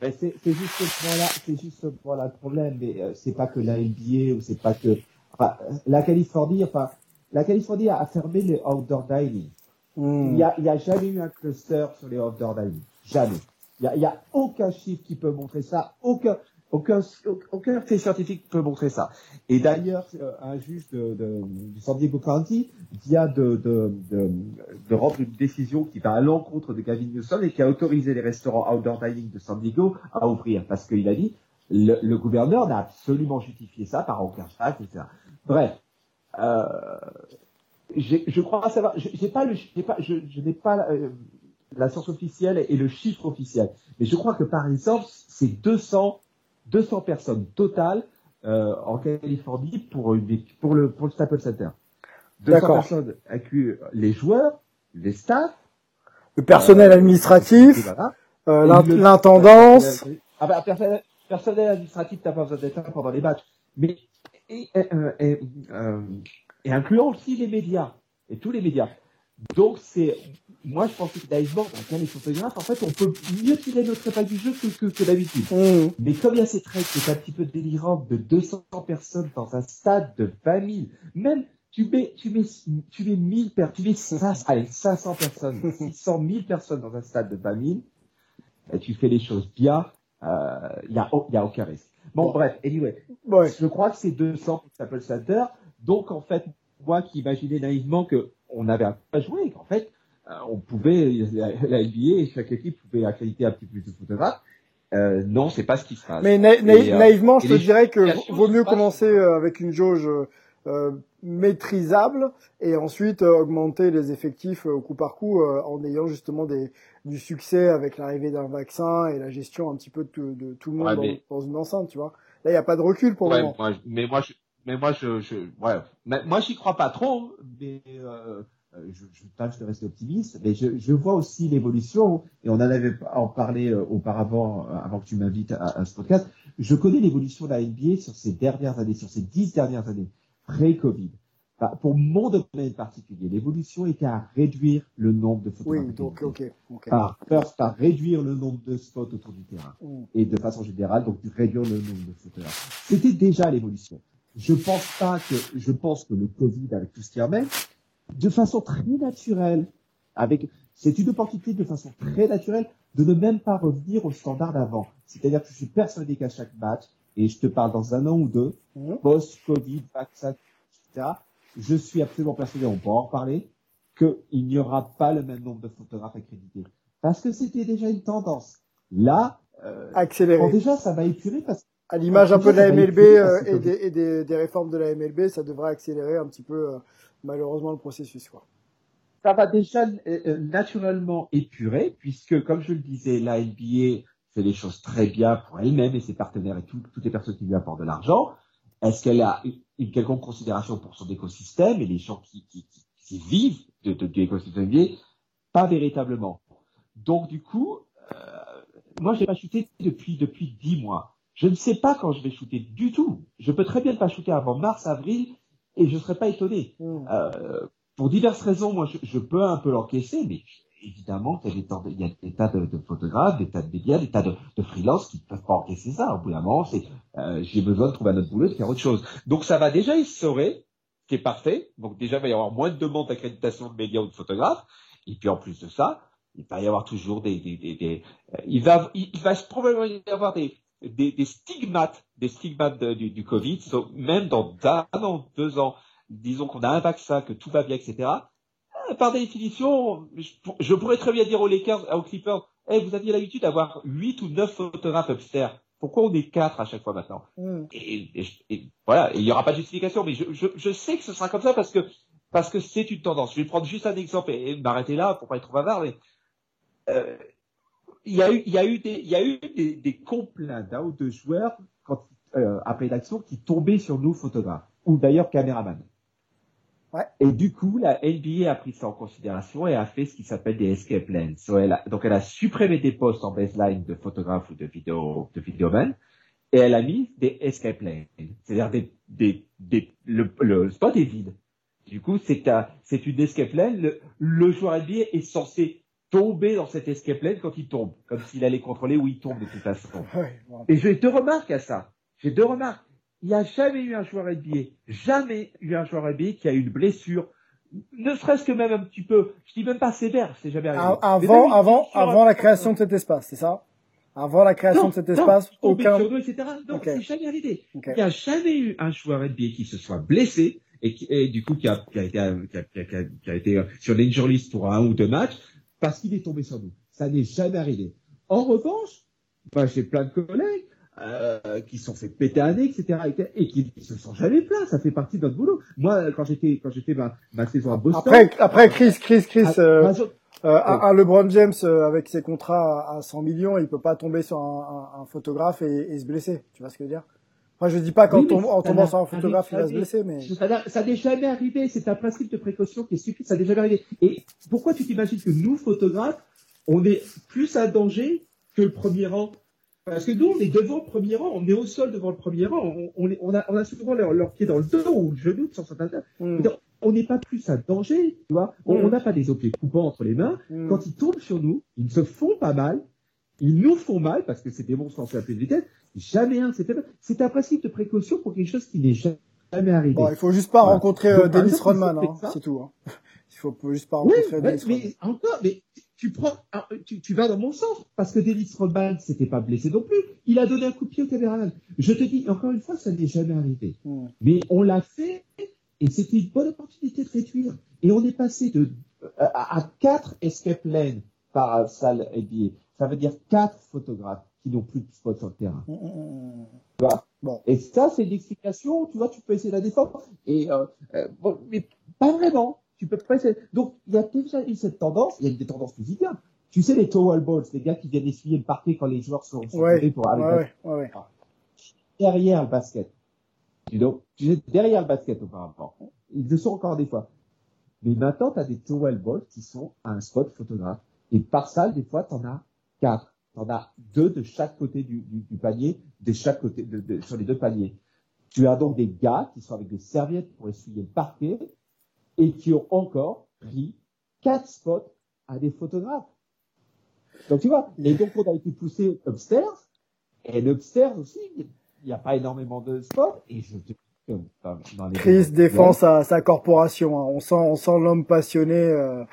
Speaker 3: Mais c'est c'est juste ce point-là, c'est juste ce point-là le problème. Mais euh, c'est pas que la NBA ou c'est pas que enfin, la Californie. Enfin, la Californie a fermé les outdoor dining.
Speaker 1: Hmm.
Speaker 3: Il y a, il y a jamais eu un cluster sur les outdoor dining. Jamais. Il y a, il y a aucun chiffre qui peut montrer ça. Aucun, aucun, aucun fait scientifique peut montrer ça. Et d'ailleurs, euh, un juge de, de, du San Diego County vient de, de, de, rendre une décision qui va à l'encontre de Gavin Newsom et qui a autorisé les restaurants outdoor dining de San Diego à ouvrir parce qu'il a dit le, le gouverneur n'a absolument justifié ça par aucun fact, etc. Bref, euh, je crois savoir, j'ai pas le, pas, je, je n'ai pas euh, la source officielle et le chiffre officiel, mais je crois que par exemple, c'est 200, 200 personnes totales euh, en Californie pour une, pour le pour le Staples Center. 200
Speaker 1: D'accord.
Speaker 3: personnes inclus les joueurs, les staffs,
Speaker 1: Le personnel
Speaker 3: euh,
Speaker 1: administratif, euh, l'intendance.
Speaker 3: Ah bah, personnel, personnel administratif, t'as pas besoin d'être là pendant les matchs. Mais, et, et, euh, et, euh, et incluant aussi les médias. Et tous les médias. Donc c'est, moi je pense que naïvement, dans le cas des photographes, en fait, on peut mieux tirer notre épingle du jeu que, que, que d'habitude.
Speaker 1: Mmh.
Speaker 3: Mais comme il y a ces traits qui est un petit peu délirante de 200 personnes dans un stade de 20 000, même tu mets, tu mets, tu mets 1000 personnes, tu mets 500, allez, 500 personnes, [laughs] 600 000 personnes dans un stade de 20 000, et tu fais les choses bien, euh, il y a, il y a aucun risque. Bon,
Speaker 1: Bon.
Speaker 3: bref, anyway.
Speaker 1: Ouais.
Speaker 3: Je crois que c'est 200 pour Staples Center. Donc, en fait, moi qui imaginais naïvement que on avait un peu à jouer, qu'en fait, euh, on pouvait, la, la NBA et chaque équipe pouvait accréditer un petit peu plus de photographes. Euh, non, c'est pas ce qui se passe.
Speaker 1: Mais
Speaker 3: Et, euh,
Speaker 1: naïvement, je
Speaker 3: et
Speaker 1: te dirais que vaut mieux commencer euh, avec une jauge euh, maîtrisable et ensuite euh, augmenter les effectifs coup par coup en ayant justement des, du succès avec l'arrivée d'un vaccin et la gestion un petit peu de, tout- de tout le monde
Speaker 3: Ouais,
Speaker 1: dans,
Speaker 3: mais-
Speaker 1: dans une enceinte, tu vois. Là, il n'y a pas de recul pour le
Speaker 3: Ouais,
Speaker 1: moment.
Speaker 3: moi, mais moi, je, mais moi, je, je, ouais, mais moi, j'y crois pas trop, mais euh, euh, je, je tâche de rester optimiste. Mais je, je vois aussi l'évolution, et on en avait en parlé euh, auparavant, euh, avant que tu m'invites à, à ce podcast. Je connais l'évolution de la NBA sur ces dernières années, sur ces dix dernières années, pré-Covid. Enfin, pour mon domaine particulier, l'évolution était à réduire le nombre de photographes.
Speaker 1: Oui, donc ok. ok.
Speaker 3: Par, first, par réduire le nombre de spots autour du terrain
Speaker 1: Mm.
Speaker 3: et de façon générale, donc réduire le nombre de photographes. C'était déjà l'évolution. Je pense pas que, je pense que le Covid, avec tout ce qui amène, de façon très naturelle, avec, c'est une opportunité de façon très naturelle de ne même pas revenir au standard d'avant. C'est-à-dire que je suis persuadé qu'à chaque match, et je te parle dans un an ou deux,
Speaker 1: Mhm.
Speaker 3: post-Covid, vaccin, etc., je suis absolument persuadé, on peut en reparler, qu'il n'y aura pas le même nombre de photographes accrédités. Parce que c'était déjà une tendance. Là, euh,
Speaker 1: Accéléré.
Speaker 3: bon, déjà, ça va épurer parce
Speaker 1: À l'image un peu de la
Speaker 3: être
Speaker 1: MLB euh,
Speaker 3: facile
Speaker 1: et, des, et des, des réformes de la MLB, ça devrait accélérer un petit peu euh, malheureusement le processus. Quoi.
Speaker 3: ça va déjà euh, naturellement épurer, puisque, comme je le disais, la NBA fait les choses très bien pour elle-même et ses partenaires et tout- toutes les personnes qui lui apportent de l'argent. Est-ce qu'elle a une, quelconque considération pour son écosystème et les gens qui, qui, qui, qui vivent de, de, de l'écosystème NBA Pas véritablement. Donc, du coup, euh, moi, je n'ai pas shooté depuis depuis dix mois. Je ne sais pas quand je vais shooter du tout. Je peux très bien ne pas shooter avant mars, avril, et je ne serais pas étonné.
Speaker 1: Mm.
Speaker 3: Euh, pour diverses raisons, moi, je, je peux un peu l'encaisser, mais évidemment, il y a des, tas de- il y a des tas de, photographes, des tas de médias, des tas de, de freelances qui ne peuvent pas encaisser ça. Au bout d'un moment, c'est, euh, j'ai besoin de trouver un autre boulot, de faire autre chose. Donc, ça va déjà essorer, ce qui est parfait. Donc, déjà, il va y avoir moins de demandes d'accréditation de médias ou de photographes. Et puis, en plus de ça, il va y avoir toujours des, des, des, des- euh, il va, il, il va probablement y avoir des, des, des stigmates, des stigmates de- du, du Covid, So, même dans un an, deux ans, disons qu'on a un vaccin, que tout va bien, etc. euh, Par définition, je, je pourrais très bien dire aux Lakers, aux Clippers, hey, vous aviez l'habitude d'avoir huit ou neuf photographes upstairs. Pourquoi on est quatre à chaque fois maintenant?
Speaker 1: Mm.
Speaker 3: et, et- et voilà, il n'y aura pas de justification, mais je, je, je sais que ce sera comme ça parce que parce que c'est une tendance. Je vais prendre juste un exemple et, et m'arrêter là pour pas être trop bavard, mais euh, il y a eu il y a eu des il y a eu des, des complaintes d'un ou deux joueurs quand euh, après l'action qui tombaient sur nous photographes ou d'ailleurs caméramans.
Speaker 1: Ouais.
Speaker 3: Et du coup, la NBA a pris ça en considération et a fait ce qui s'appelle des escape lanes. So, elle a- donc, elle a supprimé des postes en baseline de photographes ou de vidéo, de vidéoman et elle a mis des escape lanes. C'est-à-dire des, des, des, le, le spot est vide. Du coup, c'est un, c'est une escape lane. Le, le joueur NBA est censé tomber dans cette escape lane quand il tombe, comme s'il allait contrôler où il tombe de toute façon. Et j'ai deux remarques à ça. J'ai deux remarques. Il n'y a jamais eu un joueur NBA, jamais eu un joueur NBA qui a eu une blessure, ne serait-ce que même un petit peu, je dis même pas sévère, c'est jamais arrivé.
Speaker 1: Avant, avant, avant la création de cet espace, c'est ça? Avant la création de cet espace, aucun.
Speaker 3: Deux, etc. Non, c'est jamais arrivé. Il n'y a jamais eu un joueur NBA qui se soit blessé et, qui, et du coup qui a, qui a été, qui a, qui a, qui a été sur l'injury list pour un ou deux matchs parce qu'il est tombé sur nous. Ça n'est jamais arrivé. En revanche, bah, j'ai plein de collègues euh, qui sont fait péter à nez, etc., et qui se sont jamais plaints. Ça fait partie de notre boulot. Moi, quand j'étais quand j'étais ma, ma saison à Boston.
Speaker 1: Après, après Chris, Chris, Chris. Ah, euh, euh, un, LeBron James euh, avec ses contrats à 100 millions, il peut pas tomber sur un, un, un photographe et, et, se blesser. Tu vois ce que je veux dire? Moi, je dis pas qu'en en tombant sur un photographe, il va se blesser, mais
Speaker 3: ça n'est jamais arrivé. C'est un principe de précaution qui est stupide. Ça n'est jamais arrivé. Et pourquoi tu t'imagines que nous, photographes, on est plus à danger que le premier rang? Parce que nous, on est devant le premier rang, on est au sol devant le premier rang, on, on, on a, on a souvent leurs leur pieds dans le dos ou le genou sur certains cas. Mm. On n'est pas plus à danger, tu vois. On mm. n'a pas des objets coupants entre les mains. Mm. Quand ils tombent sur nous, ils se font pas mal, ils nous font mal parce que c'est des monstres en fait de vitesse. Jamais un, c'est un principe de précaution pour quelque chose qui n'est jamais arrivé.
Speaker 1: Bon, il faut juste pas rencontrer euh, Dennis Rodman, hein, c'est tout. Hein. [laughs] Il faut juste pas rencontrer
Speaker 3: oui,
Speaker 1: Dennis
Speaker 3: mais, encore, mais tu prends, tu, tu, vas dans mon sens, parce que Dennis Rodman s'était pas blessé non plus. Il a donné un coup de pied au caméraman. Je te dis, encore une fois, ça n'est jamais arrivé. Hmm. Mais on l'a fait, et c'était une bonne opportunité de réduire. Et on est passé de, à, quatre escape lanes par salle NBA. Ça veut dire quatre photographes qui n'ont plus de spot sur le terrain. Hmm, hmm, tu vois? Bon. Et ça, c'est l'explication, tu vois, tu peux essayer de la défendre. Et, euh, euh bon, mais pas vraiment tu peux pas Donc, il y a déjà eu cette tendance, il y a des tendances physiques. Hein. Tu sais, les towel balls, les gars qui viennent essuyer le parquet quand les joueurs sont, sont
Speaker 1: ouais, pour aller ouais, ouais,
Speaker 3: derrière le basket. Tu sais, derrière le basket auparavant. Ils le sont encore des fois. Mais maintenant, tu as des towel balls qui sont à un spot photographe. Et par salle, des fois, tu en as quatre. Tu en as deux de chaque côté du, du, du panier, de chaque côté, de, de, sur les deux paniers. Tu as donc des gars qui sont avec des serviettes pour essuyer le parquet et qui ont encore pris quatre spots à des photographes. Donc tu vois, et donc on a été poussé upstairs, et l'upstairs aussi, il n'y a pas énormément de spots, et je te
Speaker 1: Chris défend sa, sa corporation. Hein. On sent, on sent l'homme passionné euh,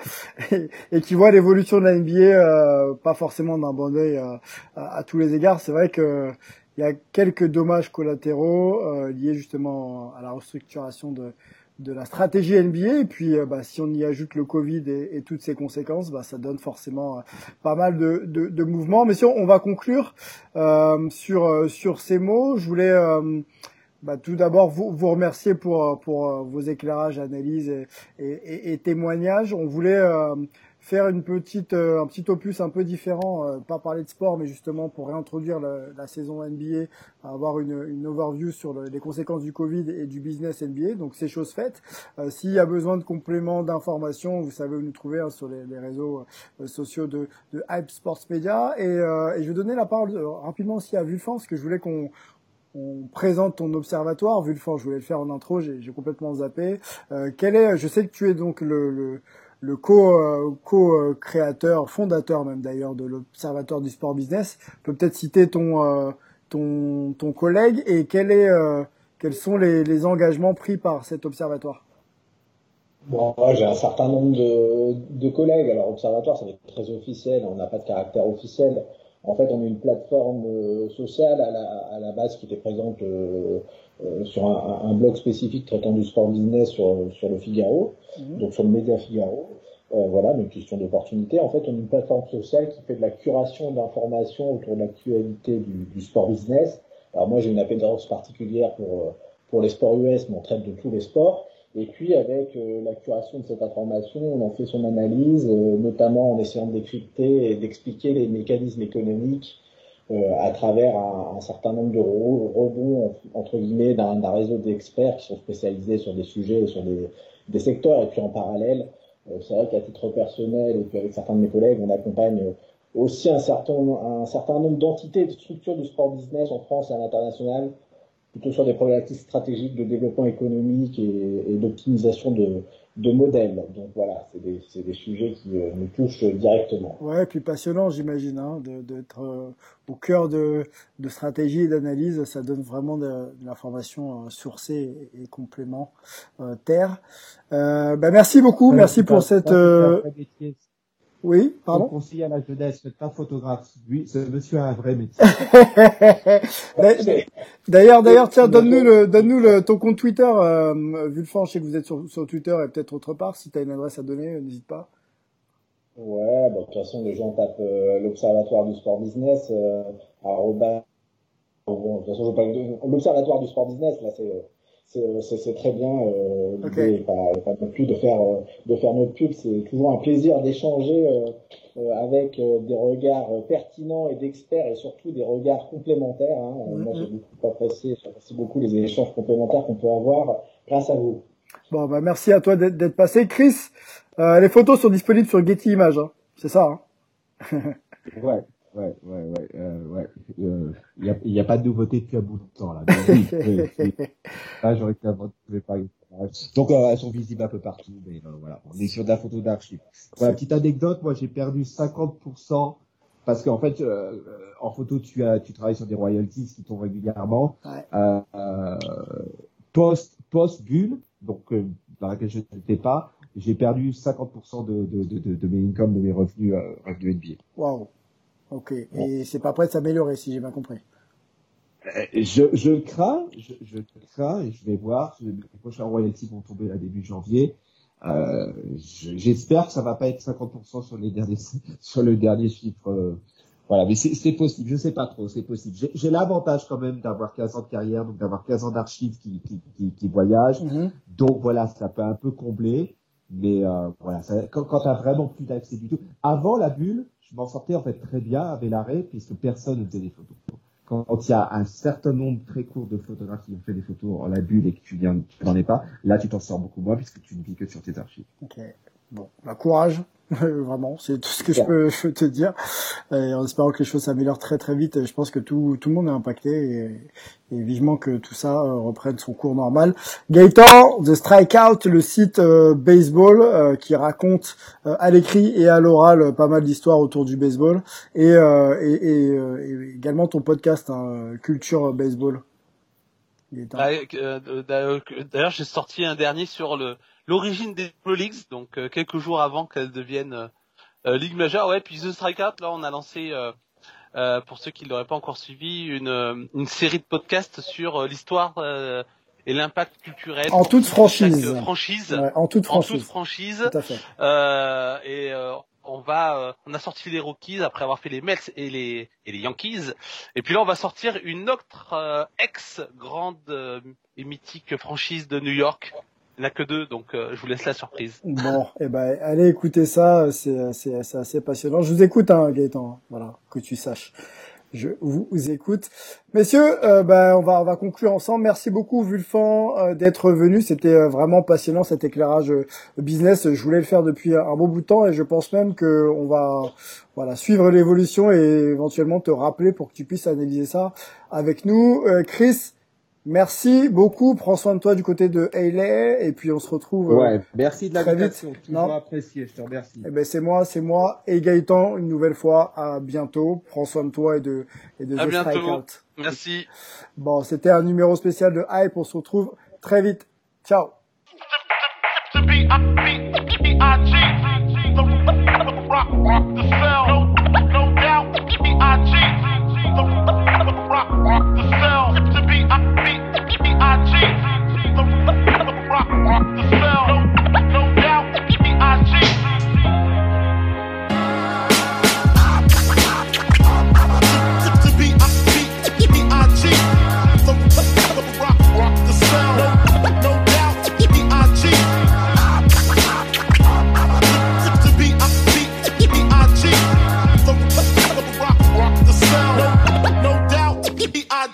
Speaker 1: [laughs] et, qui voit l'évolution de la NBA euh, pas forcément d'un bon oeil euh, à, à, tous les égards. C'est vrai que il y a quelques dommages collatéraux liés justement à la restructuration de, de la stratégie NBA et puis euh, bah, si on y ajoute le Covid et, et toutes ses conséquences, bah, ça donne forcément euh, pas mal de, de, de, mouvements. Mais si on, va conclure euh, sur euh, sur ces mots, je voulais bah, tout d'abord vous, vous remercier pour pour vos éclairages, analyses et, et, et témoignages. On voulait faire une petite, euh, un petit opus un peu différent, euh, pas parler de sport, mais justement pour réintroduire la, saison NBA, avoir une, une overview sur les conséquences du Covid et du business NBA. Donc c'est chose faite. Euh, s'il y a besoin de compléments d'informations, vous savez où nous trouver hein, sur les, les réseaux sociaux de, de, Hype Sports Media. Et, et, je vais donner la parole rapidement aussi à Vulfan, parce que je voulais qu'on on présente ton observatoire. Vulfan, je voulais le faire en intro, j'ai complètement zappé. quel est, je sais que tu es donc le, le le co-créateur, co fondateur même d'ailleurs de l'Observatoire du sport business. peut peut-être citer ton, euh, ton, ton collègue et quel est, euh, quels sont les, les, engagements pris par cet observatoire?
Speaker 2: Bon, j'ai un certain nombre de, de, collègues. Alors, observatoire, ça va être très officiel. On n'a pas de caractère officiel. En fait, on est une plateforme euh, sociale à la, à la base qui était présente euh, sur un, un, blog spécifique traitant du sport business sur, sur le Figaro, mhm. donc sur le média Figaro. Euh, voilà, mais une question d'opportunité. En fait, on est une plateforme sociale qui fait de la curation d'informations autour de l'actualité du, du, sport business. Alors moi, j'ai une appétence particulière pour, euh, pour les sports US, mais on traite de tous les sports. Et puis, avec euh, la curation de cette information, on en fait son analyse, euh, notamment en essayant de décrypter et d'expliquer les mécanismes économiques à travers un, certain nombre de rebonds, entre guillemets, d'un réseau d'experts qui sont spécialisés sur des sujets et sur des, secteurs. Et puis, en parallèle, euh, c'est vrai qu'à titre personnel et puis avec certains de mes collègues, on accompagne euh, aussi un certain, un certain nombre d'entités et de structures du sport business en France et à l'international plutôt sur des problématiques stratégiques de développement économique et, et d'optimisation de, de modèles. Donc voilà, c'est des, des, sujets qui euh, nous touchent directement.
Speaker 1: Ouais, puis passionnant, j'imagine, hein, d'être euh, au cœur de, de stratégie et d'analyse. Ça donne vraiment de, de l'information euh, sourcée et, complément terre. bah, merci beaucoup, merci pour cette. Oui, pardon.
Speaker 3: conseiller à la jeunesse, faites pas photographe. Oui, ce monsieur a un vrai métier. [laughs]
Speaker 1: d'ailleurs, d'ailleurs, tiens, donne-nous le, donne-nous le, ton compte Twitter, euh, Vulfan, je sais que vous êtes sur, sur Twitter et peut-être autre part. Si tu as une adresse à donner, n'hésite pas.
Speaker 2: Ouais, bah, de toute façon, les gens tapent euh, l'Observatoire du sport business, euh, arroba, bon, de toute façon, l'Observatoire du sport business, là, c'est, c'est très bien. Euh, okay. pas, pas, non plus de faire euh, de faire notre pub. C'est toujours un plaisir d'échanger euh, euh avec euh, des regards pertinents et d'experts et surtout des regards complémentaires. Hein. Mm -hmm. Moi, j'ai beaucoup apprécié, j'apprécie beaucoup les échanges complémentaires qu'on peut avoir grâce à vous.
Speaker 1: Bon, bah merci à toi d'être passé, Chris. les photos sont disponibles sur Getty Images, hein. c'est ça. Hein
Speaker 3: ouais ouais, ouais, ouais, euh, ouais. Il euh, n'y a, y a pas de nouveauté depuis un bout de temps là. [laughs] J'aurais pas. Donc euh, elles sont visibles un peu partout, mais euh, voilà, on est sur de la photo d'archives. Voilà, petite anecdote, moi j'ai perdu 50% parce qu'en fait, euh, en photo, tu as, tu travailles sur des royalties qui tombent régulièrement. Ouais. Euh, post, post bulle, donc dans laquelle je n'étais pas, j'ai perdu 50% de, de, de, de, mes incomes, de mes revenus, revenus NBA.
Speaker 1: Waouh. Ok. Et c'est pas prêt de s'améliorer, si j'ai bien compris.
Speaker 3: Euh, je, je crains, je, je crains et je vais voir. Les prochains royalties vont tomber à début janvier. Euh, J'espère que ça va pas être 50% sur les derniers, [laughs] sur le dernier chiffre. Euh, voilà, mais c'est possible. Je sais pas trop, c'est possible. J'ai l'avantage quand même d'avoir 15 ans de carrière, donc d'avoir 15 ans d'archives qui, qui, qui, qui, voyagent. Mm-hmm. Donc voilà, ça peut un peu combler. Mais euh, voilà, ça, quand, quand tu as vraiment plus d'accès du tout. Avant la bulle, je m'en sortais en fait très bien avec l'arrêt puisque personne ne faisait des photos. Quand il y a un certain nombre très court de photographes qui ont fait des photos en la bulle et que tu n'en es pas, là tu t'en sors beaucoup moins puisque tu ne vis que sur tes archives.
Speaker 1: Ok. Bon, bah courage. [laughs] Vraiment, c'est tout ce que je peux, je peux te dire. Et en espérant que les choses s'améliorent très très vite. Je pense que tout, tout le monde est impacté et, et vivement que tout ça euh, reprenne son cours normal. Gaëtan, The Strikeout, le site euh, baseball euh, qui raconte à l'écrit et à l'oral pas mal d'histoires autour du baseball et, et, et, également ton podcast hein, Culture Baseball.
Speaker 4: Bah, d'ailleurs, j'ai sorti un dernier sur le l'origine des Pro Leagues, donc euh, quelques jours avant qu'elles deviennent euh, euh, Ligue majeure. Ouais, puis The Strikeout, là, on a lancé, pour ceux qui ne l'auraient pas encore suivi, une, une série de podcasts sur l'histoire et l'impact culturel
Speaker 1: en toute franchise,
Speaker 4: franchise
Speaker 1: ouais, en toute franchise,
Speaker 4: en toute franchise.
Speaker 1: Tout à fait.
Speaker 4: Euh, et on va, on a sorti les Rockies après avoir fait les Mets et les et les Yankees. Et puis là, on va sortir une autre ex grande et mythique franchise de New York il n'y a que deux, donc euh, je vous laisse la surprise.
Speaker 1: Bon, eh ben, allez écouter ça, c'est, c'est, assez passionnant. Je vous écoute, hein, Gaëtan, voilà, que tu saches. Je vous, écoute. Messieurs, euh, ben, on, va, on va conclure ensemble. Merci beaucoup, Vulfan, euh, d'être venu. C'était vraiment passionnant, cet éclairage business. Je voulais le faire depuis un bon bout de temps et je pense même que on va voilà, suivre l'évolution et éventuellement te rappeler pour que tu puisses analyser ça avec nous. Chris, Merci beaucoup. Prends soin de toi du côté de Hayley et puis on se retrouve.
Speaker 3: Euh, ouais, merci de l'invitation. Toujours apprécié. Je te remercie.
Speaker 1: Eh ben c'est moi, c'est moi et Gaëtan une nouvelle fois. À bientôt. Prends soin de toi et de et de
Speaker 4: à bientôt. Merci.
Speaker 1: Bon, c'était un numéro spécial de Hype. On se retrouve très vite. Ciao.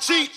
Speaker 1: cheat.